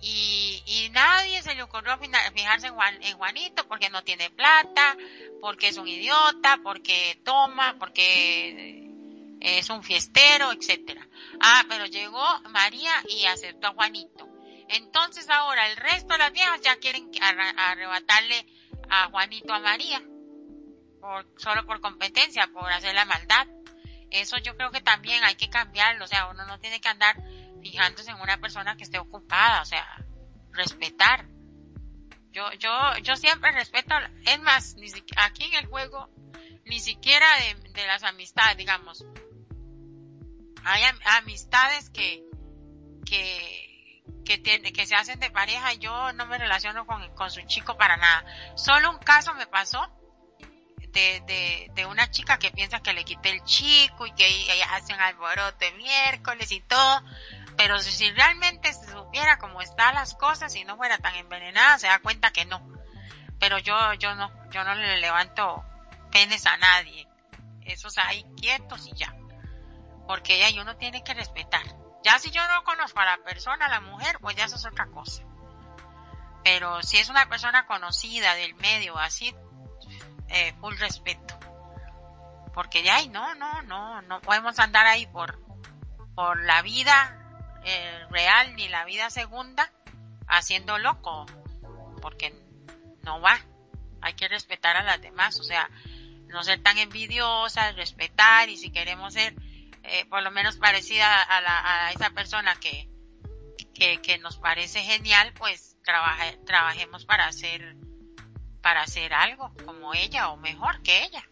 y, y nadie se le ocurrió fijarse en, Juan, en Juanito porque no tiene plata, porque es un idiota, porque toma, porque es un fiestero, etcétera. Ah, pero llegó María y aceptó a Juanito. Entonces ahora el resto de las viejas ya quieren arrebatarle a Juanito a María, por, solo por competencia, por hacer la maldad. Eso yo creo que también hay que cambiarlo, o sea, uno no tiene que andar fijándose en una persona que esté ocupada, o sea, respetar. Yo, yo, yo siempre respeto, es más, ni aquí en el juego, ni siquiera de, las amistades, digamos. Hay amistades que, que, que, tiene, que se hacen de pareja yo no me relaciono con, con su chico para nada. Solo un caso me pasó de, de, de, una chica que piensa que le quité el chico y que ella hace un alboroto miércoles y todo, pero si realmente se supiera cómo están las cosas y no fuera tan envenenada, se da cuenta que no. Pero yo, yo no, yo no le levanto penes a nadie. Esos ahí quietos y ya. Porque ella y uno tiene que respetar. Ya si yo no conozco a la persona, a la mujer, pues ya eso es otra cosa. Pero si es una persona conocida del medio, así, eh, full respeto. Porque ya, no, no, no, no podemos andar ahí por, por la vida eh, real ni la vida segunda haciendo loco, porque no va. Hay que respetar a las demás, o sea, no ser tan envidiosas, respetar y si queremos ser eh, por lo menos parecida a, la, a esa persona que, que, nos parece genial, pues trabaje, trabajemos para hacer, para hacer algo como ella o mejor que ella.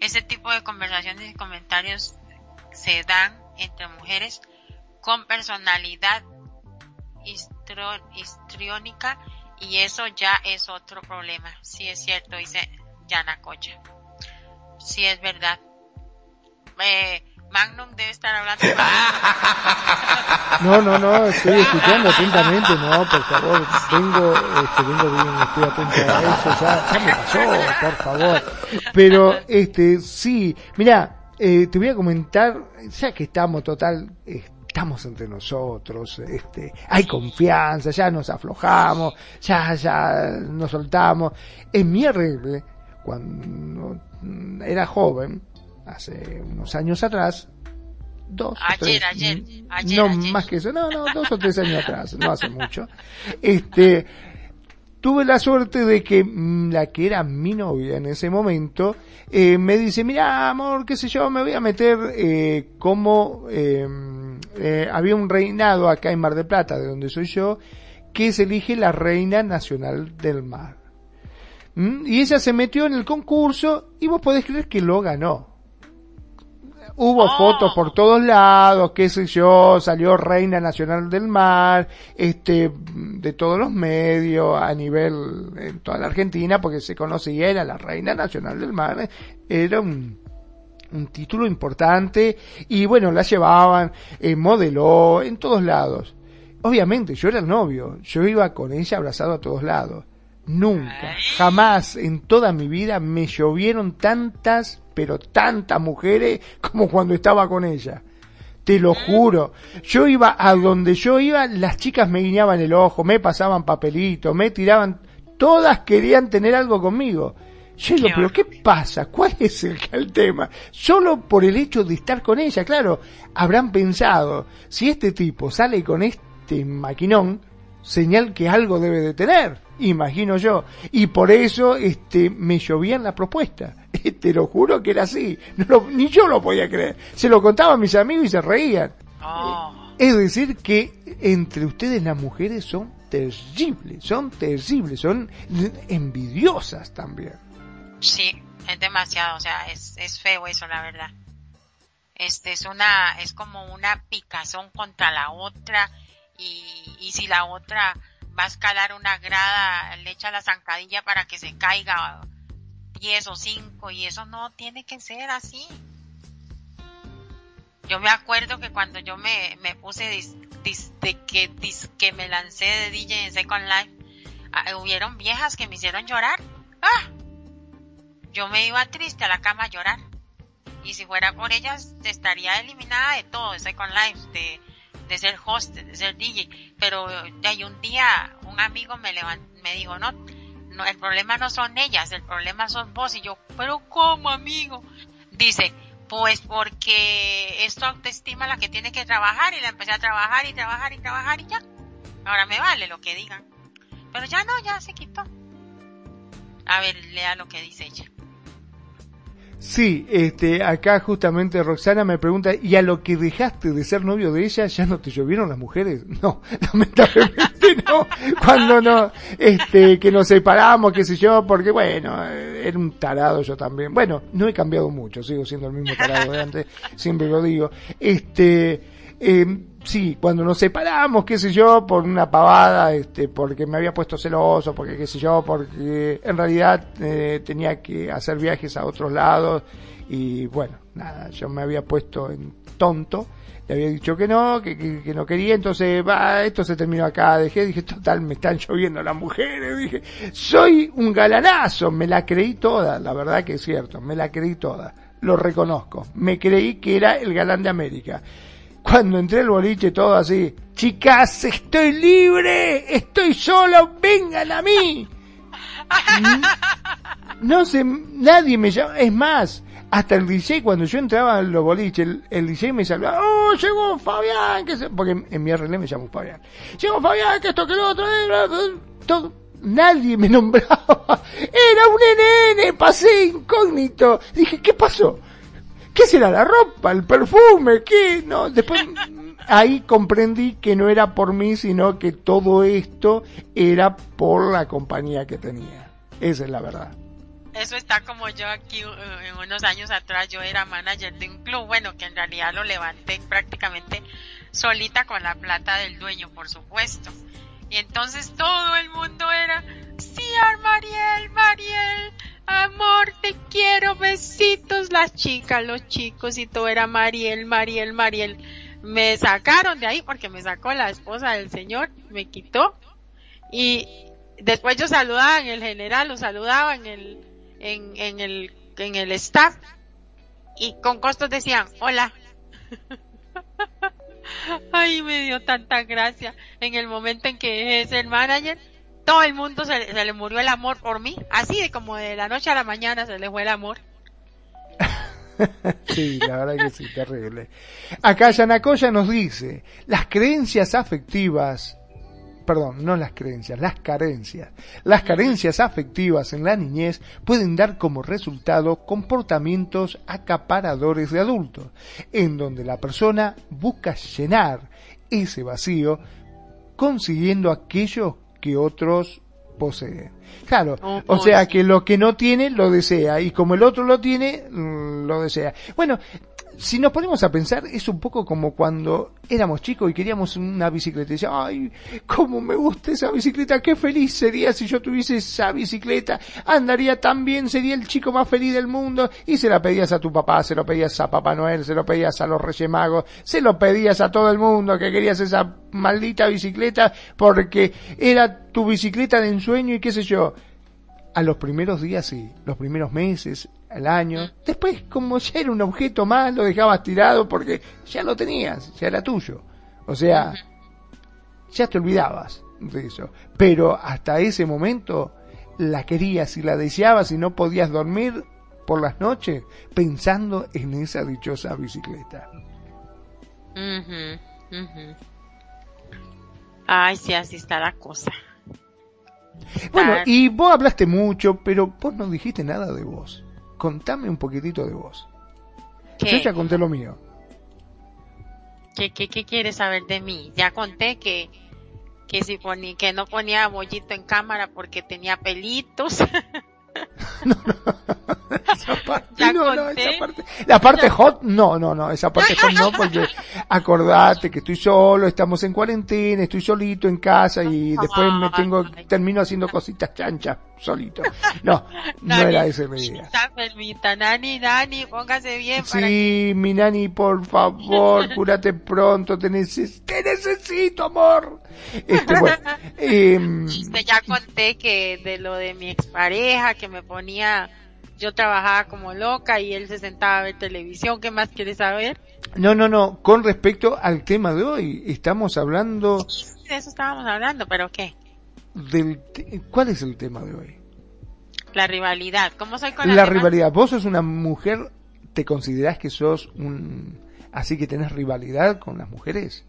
Ese tipo de conversaciones y comentarios se dan entre mujeres con personalidad histriónica y eso ya es otro problema. Sí es cierto, dice Yana Cocha. Sí es verdad. Eh, Magnum debe estar hablando. [laughs] no, no, no, estoy escuchando atentamente, no, por favor, vengo, este, vengo bien, estoy atento a eso, ya, ya me pasó, por favor. Pero, este, sí, mira, eh, te voy a comentar, ya que estamos total, este, estamos entre nosotros, este, hay confianza, ya nos aflojamos, ya, ya nos soltamos. En mi arregle, cuando era joven, hace unos años atrás, dos ayer, ayer, ayer, no más que eso, no, no, dos o tres años atrás, no hace mucho, este, tuve la suerte de que mm, la que era mi novia en ese momento eh, me dice, mira amor, qué sé yo, me voy a meter eh, como em, eh, había un reinado acá en Mar de Plata, de donde soy yo, que se elige la reina nacional del mar. ¿Mm? Y ella se metió en el concurso y vos podés creer que lo ganó. Hubo oh. fotos por todos lados, qué sé yo, salió Reina Nacional del Mar, este, de todos los medios, a nivel, en toda la Argentina, porque se conocía, era la Reina Nacional del Mar, era un, un título importante, y bueno, la llevaban, eh, modeló, en todos lados. Obviamente, yo era el novio, yo iba con ella abrazado a todos lados. Nunca, jamás en toda mi vida me llovieron tantas pero tantas mujeres como cuando estaba con ella. te lo juro. Yo iba a donde yo iba, las chicas me guiñaban el ojo, me pasaban papelitos, me tiraban, todas querían tener algo conmigo. Yo digo, pero ¿qué pasa? ¿Cuál es el, [laughs] el, tema? Solo por el hecho de estar con ella, claro, habrán pensado, si este tipo sale con este maquinón, señal que algo debe de tener, imagino yo. Y por eso este, me llovían la propuesta. [laughs] Te lo juro que era así. ni yo lo podía creer. Se lo contaba a mis amigos y se reían. Oh. Es decir, que entre ustedes las mujeres son terribles, son terribles, son envidiosas también. Sí, es demasiado, o sea, es, es feo eso, la verdad. Este es una, es como una picazón contra la otra y, y si la otra va a escalar una grada, le echa la zancadilla para que se caiga 10 o 5 y eso no tiene que ser así. Yo me acuerdo que cuando yo me, me puse de que, que me lancé de DJ en Second Life, ah, hubieron viejas que me hicieron llorar. ¡Ah! Yo me iba triste a la cama a llorar. Y si fuera por ellas, estaría eliminada de todo, de Second Life, de, de ser host, de ser DJ. Pero hay un día un amigo me levantó, me dijo, no, no, el problema no son ellas, el problema son vos. Y yo, pero ¿cómo, amigo? Dice, pues porque es tu autoestima la que tiene que trabajar y la empecé a trabajar y trabajar y trabajar y ya. Ahora me vale lo que digan. Pero ya no, ya se quitó. A ver, lea lo que dice ella. Sí, este, acá justamente Roxana me pregunta, ¿y a lo que dejaste de ser novio de ella ya no te llovieron las mujeres? [laughs] No, lamentablemente [laughs] no. Cuando no, este, que nos separamos, qué sé yo, porque bueno, era un tarado yo también. Bueno, no he cambiado mucho, sigo siendo el mismo tarado de antes, siempre lo digo. Este, eh, sí, cuando nos separamos, qué sé yo, por una pavada, este, porque me había puesto celoso, porque qué sé yo, porque en realidad eh, tenía que hacer viajes a otros lados y bueno, nada, yo me había puesto en tonto, le había dicho que no, que, que, no quería, entonces, va, esto se terminó acá, dejé, dije, total, me están lloviendo las mujeres, dije, soy un galanazo, me la creí toda, la verdad que es cierto, me la creí toda, lo reconozco, me creí que era el galán de América cuando entré al boliche todo así, chicas, estoy libre, estoy solo, vengan a mí. No sé, nadie me llama, es más, hasta el DJ cuando yo entraba al boliche, el, el DJ me saludaba, oh, llegó Fabián, que se... porque en, mi RL me llamo Fabián, llegó Fabián, que esto, que lo otro, todo, nadie me [laughs] nombraba, era un nene, pasé incógnito, dije, ¿qué pasó? ¿Qué será la ropa, el perfume? ¿Qué? No, después [laughs] ahí comprendí que no era por mí, sino que todo esto era por la compañía que tenía. Esa es la verdad. Eso está como yo aquí uh, en unos años atrás, yo era manager de un club, bueno, que en realidad lo levanté prácticamente solita con la plata del dueño, por supuesto. Y entonces todo el mundo era, sí, Mariel, Mariel, amor, te quiero, besitos, las chicas, los chicos, y todo era Mariel, Mariel, Mariel. Me sacaron de ahí porque me sacó la esposa del señor, me quitó, y después yo saludaba en el general, lo saludaba en el, en, en el, en el staff, y con costos decían, hola. [laughs] Ay, me dio tanta gracia en el momento en que es el manager todo el mundo se, le murió el amor por mí, así de como de la noche a la mañana se le fue el amor. [laughs] sí, la verdad que sí, terrible. Acá Yanacoya nos dice, las creencias afectivas, perdón, no las creencias, las carencias. Las carencias afectivas en la niñez pueden dar como resultado comportamientos acaparadores de adultos, en donde la persona busca llenar ese vacío consiguiendo aquello que otros poseen. Claro, oh, o sea que lo que no tiene lo desea y como el otro lo tiene, mm, lo desea. Bueno, si nos ponemos a pensar, es un poco como cuando éramos chicos y queríamos una bicicleta. Y decía, ay, cómo me gusta esa bicicleta, qué feliz sería si yo tuviese esa bicicleta. Andaría tan bien, sería el chico más feliz del mundo. Y se la pedías a tu papá, se lo pedías a Papá Noel, se lo pedías a los Reyes Magos, se lo pedías a todo el mundo que querías esa maldita bicicleta porque era tu bicicleta de ensueño y qué sé yo. A los primeros días sí, los primeros meses, al año. Después, como ya era un objeto más, lo dejabas tirado porque ya lo tenías, ya era tuyo. O sea, ya te olvidabas de eso. Pero hasta ese momento la querías y la deseabas y no podías dormir por las noches pensando en esa dichosa bicicleta. Ay, sí, así está la cosa. Bueno, y vos hablaste mucho, pero vos no dijiste nada de vos. Contame un poquitito de vos. Yo ya conté lo mío. ¿Qué, qué, qué quieres saber de mí? Ya conté que que si ponía, que no ponía bollito en cámara porque tenía pelitos. [laughs] [laughs] no, no, esa parte, no, no, esa parte, la parte hot, no, no, no, esa parte hot no, porque [laughs] acordate que estoy solo, estamos en cuarentena, estoy solito en casa y después me tengo, termino haciendo cositas chanchas solito. [laughs] No, no era esa la idea. Permita, nani, nani, póngase bien. Sí, mi nani, por favor, [laughs] cúrate pronto, te, te necesito, amor. Este, bueno, [laughs] eh, ya conté que de lo de mi expareja, que me ponía, yo trabajaba como loca y él se sentaba a ver televisión, ¿qué más quieres saber? No, no, no, con respecto al tema de hoy, estamos hablando... De eso estábamos hablando, pero ¿qué? Del ¿Cuál es el tema de hoy? La rivalidad, ¿cómo soy con la, la rivalidad? ¿Vos sos una mujer, te considerás que sos un... así que tenés rivalidad con las mujeres?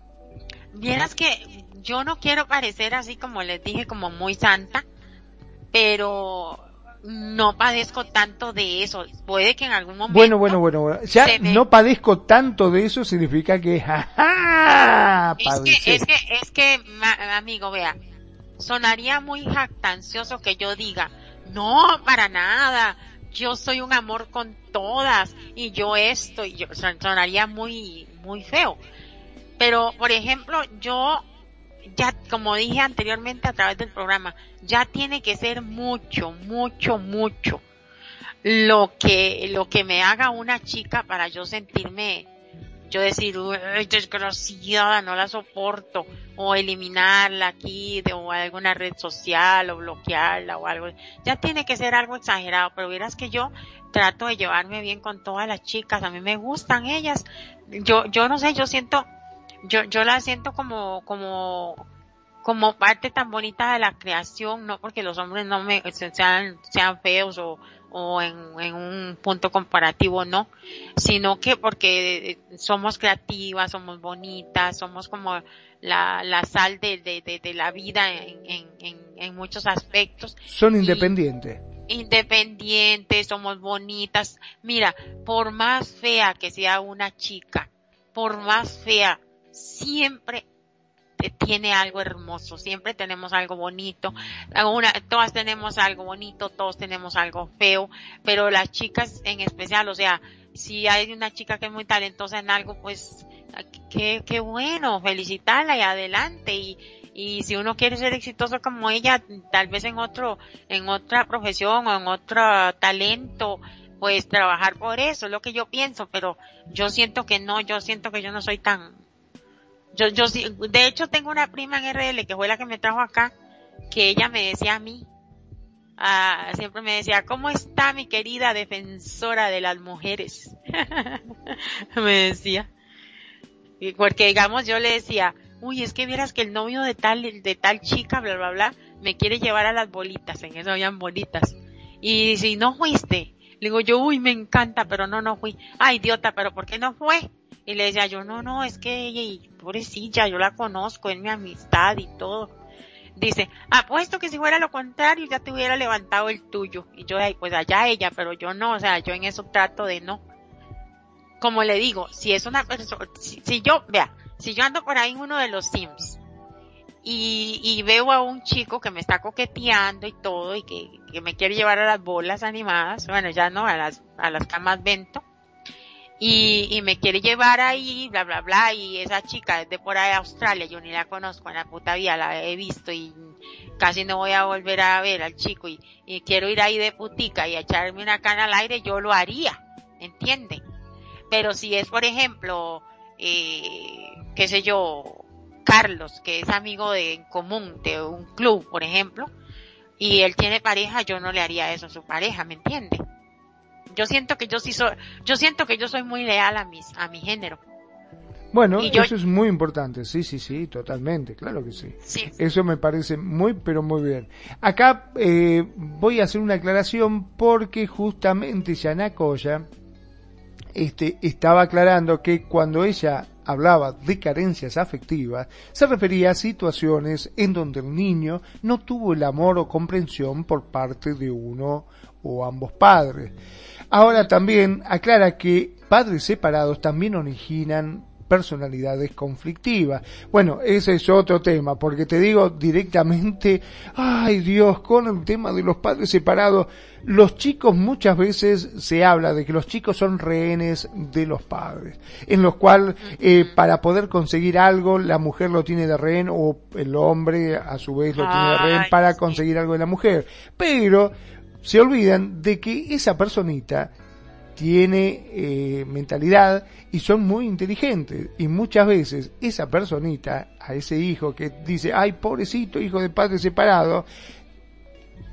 Vieras que yo no quiero parecer así como les dije, como muy santa, pero no padezco tanto de eso. Puede que en algún momento. Bueno, bueno, bueno, bueno. Ya no padezco tanto de eso significa que. [laughs] es que, es que, es que, amigo, vea, sonaría muy jactancioso que yo diga, no, para nada. Yo soy un amor con todas y yo esto y yo sonaría muy muy feo. Pero por ejemplo, yo ya, como dije anteriormente a través del programa, ya tiene que ser mucho, mucho, mucho lo que, lo que me haga una chica para yo sentirme, yo decir, uy, desgraciada, no la soporto, o eliminarla aquí, de, o alguna red social, o bloquearla, o algo. Ya tiene que ser algo exagerado, pero verás que yo trato de llevarme bien con todas las chicas, a mí me gustan ellas. Yo, yo no sé, yo siento, yo, yo la siento como, como, como parte tan bonita de la creación, no porque los hombres no me sean, sean feos o, o en, en un punto comparativo, no, sino que porque somos creativas, somos bonitas, somos como la, la sal de, de, de, la vida en, en, en, muchos aspectos. Son independientes. independientes, somos bonitas. Mira, por más fea que sea una chica, por más fea siempre tiene algo hermoso, siempre tenemos algo bonito, una, todas tenemos algo bonito, todos tenemos algo feo, pero las chicas en especial, o sea, si hay una chica que es muy talentosa en algo, pues qué, qué bueno, felicitarla y adelante. Y, y si uno quiere ser exitoso como ella, tal vez en otro, en otra profesión o en otro talento, pues trabajar por eso, es lo que yo pienso, pero yo siento que no, yo siento que yo no soy tan, yo, yo de hecho tengo una prima en RL que fue la que me trajo acá, que ella me decía a mí, ah, siempre me decía, ¿cómo está mi querida defensora de las mujeres? [laughs] me decía. Porque digamos yo le decía, uy, es que vieras que el novio de tal, de tal chica, bla, bla, bla, me quiere llevar a las bolitas, en eso habían bolitas. Y si no fuiste, le digo yo, uy, me encanta, pero no, no fui. Ay, idiota, pero ¿por qué no fue? Y le decía yo, no, no, es que ella, pobrecilla, yo la conozco, es mi amistad y todo. Dice, apuesto que si fuera lo contrario ya te hubiera levantado el tuyo. Y yo, pues allá ella, pero yo no, o sea, yo en eso trato de no. Como le digo, si es una persona, si, yo, vea, si yo ando por ahí en uno de los Sims y, y veo a un chico que me está coqueteando y todo y que, que me quiere llevar a las bolas animadas, bueno, ya no, a las, a las camas vento, y, y me quiere llevar ahí, bla, bla, bla, y esa chica es de por ahí de Australia, yo ni la conozco en la puta vida, la he visto y casi no voy a volver a ver al chico y, quiero ir ahí de putica y echarme una cana al aire, yo lo haría, ¿entiende? Pero si es, por ejemplo, eh, qué sé yo, Carlos, que es amigo de, en común de un club, por ejemplo, y él tiene pareja, yo no le haría eso a su pareja, ¿me entiende? Yo siento que yo sí soy, yo siento que yo soy muy leal a mis, a mi género. Bueno, eso es muy importante, sí, sí, sí, totalmente, claro que sí. Eso me parece muy, pero muy bien. Acá eh, voy a hacer una aclaración porque justamente Yana Koya este, estaba aclarando que cuando ella hablaba de carencias afectivas, se refería a situaciones en donde el niño no tuvo el amor o comprensión por parte de uno o ambos padres. Ahora también aclara que padres separados también originan personalidades conflictivas. Bueno, ese es otro tema, porque te digo directamente, ay Dios, con el tema de los padres separados, los chicos muchas veces se habla de que los chicos son rehenes de los padres, en los cuales eh, para poder conseguir algo la mujer lo tiene de rehén o el hombre a su vez lo tiene de rehén para conseguir algo de la mujer. Pero se olvidan de que esa personita tiene eh, mentalidad y son muy inteligentes. Y muchas veces esa personita, a ese hijo que dice, ay, pobrecito hijo de padre separado,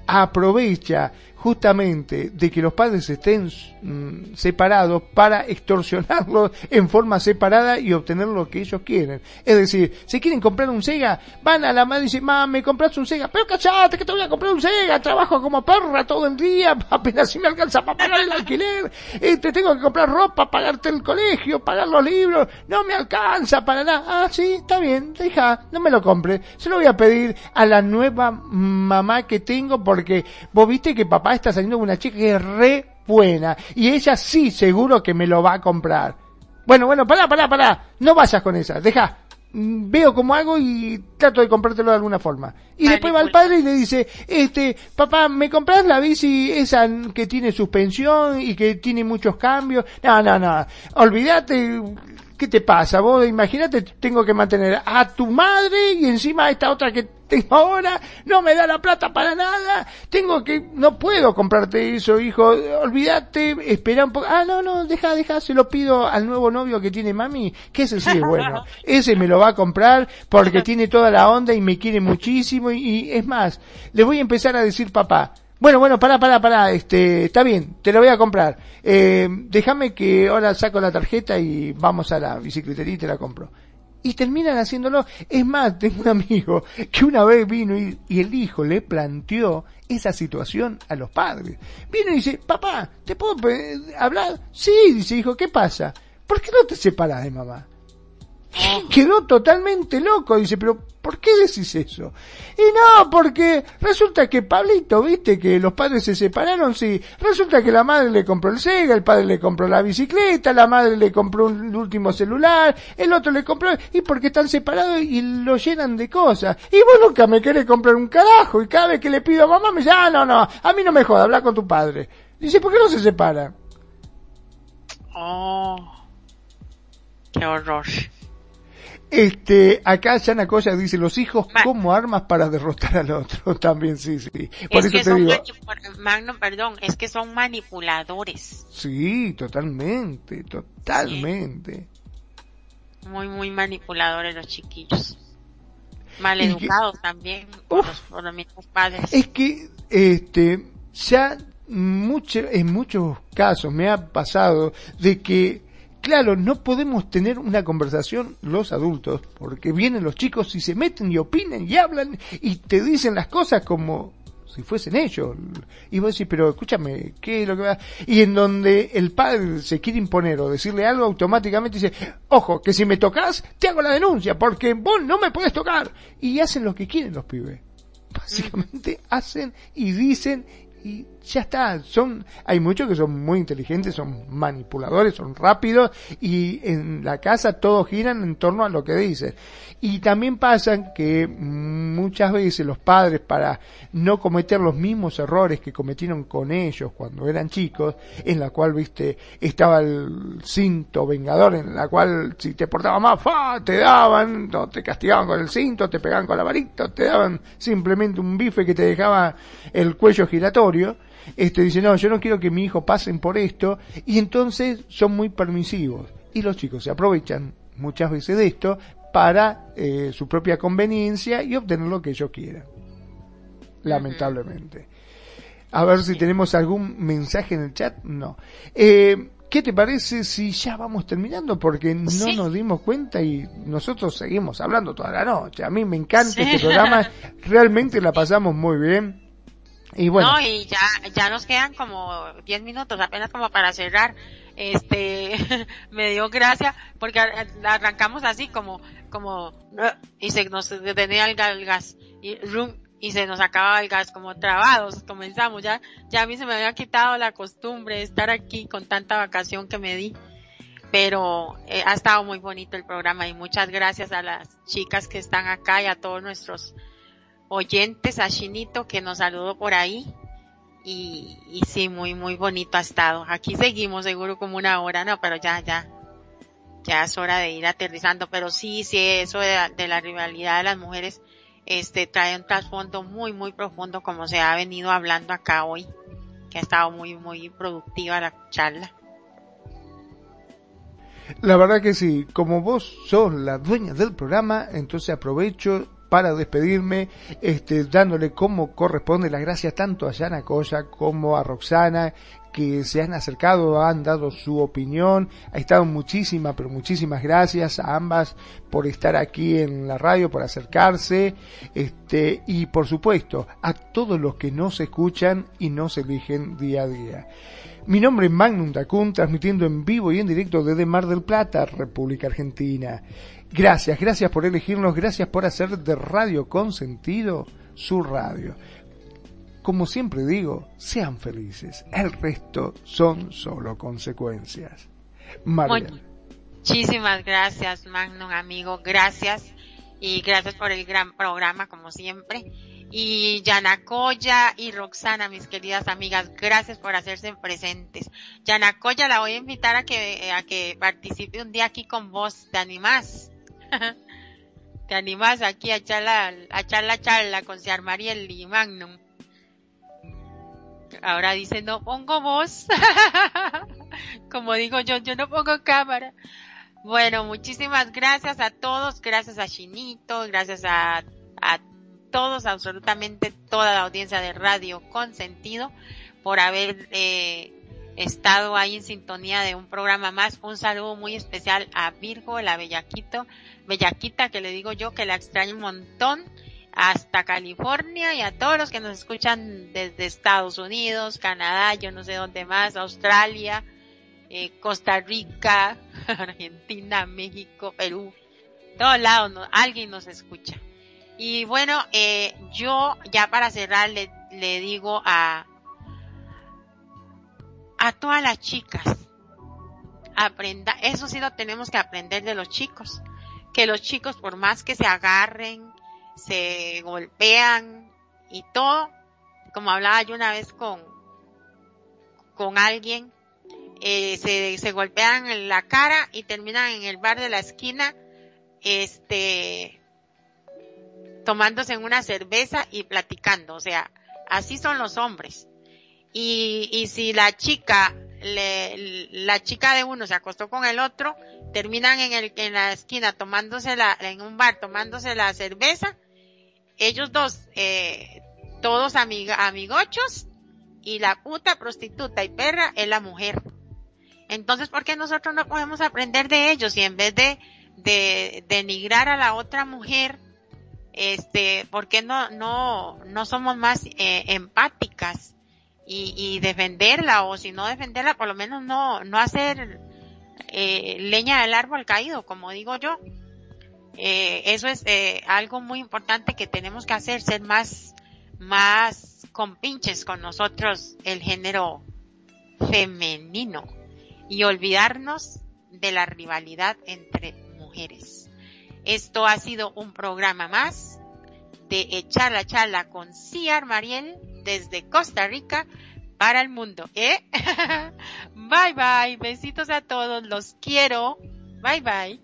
aprovecha justamente de que los padres estén mm, separados para extorsionarlos en forma separada y obtener lo que ellos quieren. Es decir, si quieren comprar un Sega, van a la madre y dicen, mamá, me compras un Sega, pero cachate que te voy a comprar un Sega, trabajo como perra todo el día, [laughs] apenas si me alcanza para pagar el alquiler, eh, te tengo que comprar ropa, pagarte el colegio, pagar los libros, no me alcanza para nada. Ah, sí, está bien, deja, no me lo compre. Se lo voy a pedir a la nueva mamá que tengo porque vos viste que papá está saliendo con una chica que es re buena y ella sí seguro que me lo va a comprar. Bueno, bueno, pará, pará, pará, no vayas con esa, deja, mm, veo como hago y trato de comprártelo de alguna forma. Y después va el padre y le dice, este, papá, ¿me compras la bici esa que tiene suspensión y que tiene muchos cambios? No, no, no, olvídate, ¿qué te pasa? Vos imagínate, tengo que mantener a tu madre y encima a esta otra que tengo ahora, no me da la plata para nada, tengo que, no puedo comprarte eso, hijo, olvídate, espera un poco, ah, no, no, deja, deja, se lo pido al nuevo novio que tiene mami, que ese sí es bueno, [laughs] ese me lo va a comprar porque tiene toda la onda y me quiere muchísimo y, es más, le voy a empezar a decir papá, bueno, bueno, pará, pará, pará, este, está bien, te lo voy a comprar. Eh, déjame que ahora saco la tarjeta y vamos a la bicicletería y te la compro y terminan haciéndolo. Es más, tengo un amigo que una vez vino y, el hijo le planteó esa situación a los padres. Vino y dice, papá, ¿te puedo hablar? Sí, dice hijo, ¿qué pasa? ¿Por qué no te separas de mamá? Quedó totalmente loco, dice, pero ¿por qué decís eso? Y no, porque resulta que Pablito, viste, que los padres se separaron, sí, resulta que la madre le compró el Sega, el padre le compró la bicicleta, la madre le compró un último celular, el otro le compró, y porque están separados y lo llenan de cosas. Y vos nunca me querés comprar un carajo, y cada vez que le pido a mamá me dice, ah, no, no, a mí no me joda, habla con tu padre. Dice, ¿por qué no se separan? Oh, qué horror. Este, acá Yana Koya dice, los hijos como armas para derrotar al otro. [laughs] También, sí, sí. Por eso te digo. Magno, perdón, es que son manipuladores. Sí, totalmente, totalmente. Muy, muy manipuladores los chiquillos. Maleducados también por los, mismos padres. Es que, este, ya mucho, en muchos casos me ha pasado de que Claro, no podemos tener una conversación los adultos, porque vienen los chicos y se meten y opinan y hablan y te dicen las cosas como si fuesen ellos. Y vos decís, pero escúchame, ¿qué es lo que va? Y en donde el padre se quiere imponer o decirle algo, automáticamente dice, ojo, que si me tocas, te hago la denuncia, porque vos no me puedes tocar. Y hacen lo que quieren los pibes. Básicamente hacen y dicen y ya está, son, hay muchos que son muy inteligentes, son manipuladores, son rápidos y en la casa todos giran en torno a lo que dicen. Y también pasa que muchas veces los padres para no cometer los mismos errores que cometieron con ellos cuando eran chicos, en la cual, viste, estaba el cinto vengador, en la cual si te portabas más, ¡fa! te daban, te castigaban con el cinto, te pegaban con la varita, te daban simplemente un bife que te dejaba el cuello giratorio, este dice, no, yo no quiero que mi hijo pasen por esto, y entonces son muy permisivos. Y los chicos se aprovechan muchas veces de esto para eh, su propia conveniencia y obtener lo que ellos quieran. Lamentablemente. A ver si tenemos algún mensaje en el chat. No. Eh, ¿Qué te parece si ya vamos terminando? Porque no nos dimos cuenta y nosotros seguimos hablando toda la noche. A mí me encanta este programa. [laughs] Realmente la pasamos muy bien. No, y ya, ya nos quedan como 10 minutos, apenas como para cerrar. Este, [laughs] me dio gracia porque arrancamos así como, como, y se nos detenía el gas, y y se nos acababa el gas como trabados, comenzamos ya, ya a mí se me había quitado la costumbre de estar aquí con tanta vacación que me di, pero eh, ha estado muy bonito el programa y muchas gracias a las chicas que están acá y a todos nuestros oyentes, a Chinito que nos saludó por ahí. Y, y sí, muy, muy bonito ha estado. Aquí seguimos seguro como una hora, no, pero ya, ya, ya es hora de ir aterrizando. Pero sí, sí, eso de, de la rivalidad de las mujeres, este, trae un trasfondo muy, muy profundo como se ha venido hablando acá hoy, que ha estado muy, muy productiva la charla. La verdad que sí, como vos sos la dueña del programa, entonces aprovecho para despedirme, este, dándole como corresponde las gracias tanto a Yana Coya como a Roxana, que se han acercado, han dado su opinión. Ha estado muchísimas, pero muchísimas gracias a ambas por estar aquí en la radio, por acercarse, este, y por supuesto, a todos los que nos escuchan y nos eligen día a día. Mi nombre es Magnum Dacun, transmitiendo en vivo y en directo desde Mar del Plata, República Argentina. Gracias, gracias por elegirnos, gracias por hacer de Radio Consentido su radio. Como siempre digo, sean felices, el resto son solo consecuencias. Muchísimas gracias, Magnum, amigo, gracias. Y gracias por el gran programa, como siempre. Y Yanacoya y Roxana, mis queridas amigas, gracias por hacerse presentes. Yanacoya, la voy a invitar a que, a que participe un día aquí con vos. ¿Te animás? [laughs] ¿Te animas aquí a echar la, a echar la charla con Ciar Mariel y Magnum? Ahora dice, no pongo voz. [laughs] Como digo yo, yo no pongo cámara. Bueno, muchísimas gracias a todos, gracias a Chinito, gracias a, a todos, absolutamente toda la audiencia de Radio Consentido por haber eh, estado ahí en sintonía de un programa más. Un saludo muy especial a Virgo, la Bellaquito, Bellaquita, que le digo yo que la extraño un montón, hasta California y a todos los que nos escuchan desde Estados Unidos, Canadá, yo no sé dónde más, Australia, eh, Costa Rica, [laughs] Argentina, México, Perú, todos lados, alguien nos escucha. Y bueno, eh, yo ya para cerrar le, le digo a, a todas las chicas. Aprenda, eso sí lo tenemos que aprender de los chicos. Que los chicos, por más que se agarren, se golpean y todo, como hablaba yo una vez con, con alguien, eh, se, se golpean en la cara y terminan en el bar de la esquina, este, tomándose una cerveza y platicando. O sea, así son los hombres. Y, y si la chica, le, la chica de uno se acostó con el otro, terminan en el, en la esquina tomándose la, en un bar tomándose la cerveza, ellos dos, eh, todos amiga, amigochos, y la puta prostituta y perra es la mujer. Entonces, ¿por qué nosotros no podemos aprender de ellos y en vez de, de denigrar a la otra mujer, este, ¿por qué no, no, no somos más eh, empáticas y, y defenderla o si no defenderla por lo menos no, no hacer eh, leña del árbol caído como digo yo. Eh, eso es eh, algo muy importante que tenemos que hacer ser más más compinches con nosotros el género femenino y olvidarnos de la rivalidad entre mujeres. Esto ha sido un programa más de Echar la Charla con Ciar Mariel desde Costa Rica para el mundo. ¿Eh? [laughs] bye bye. Besitos a todos. Los quiero. Bye bye.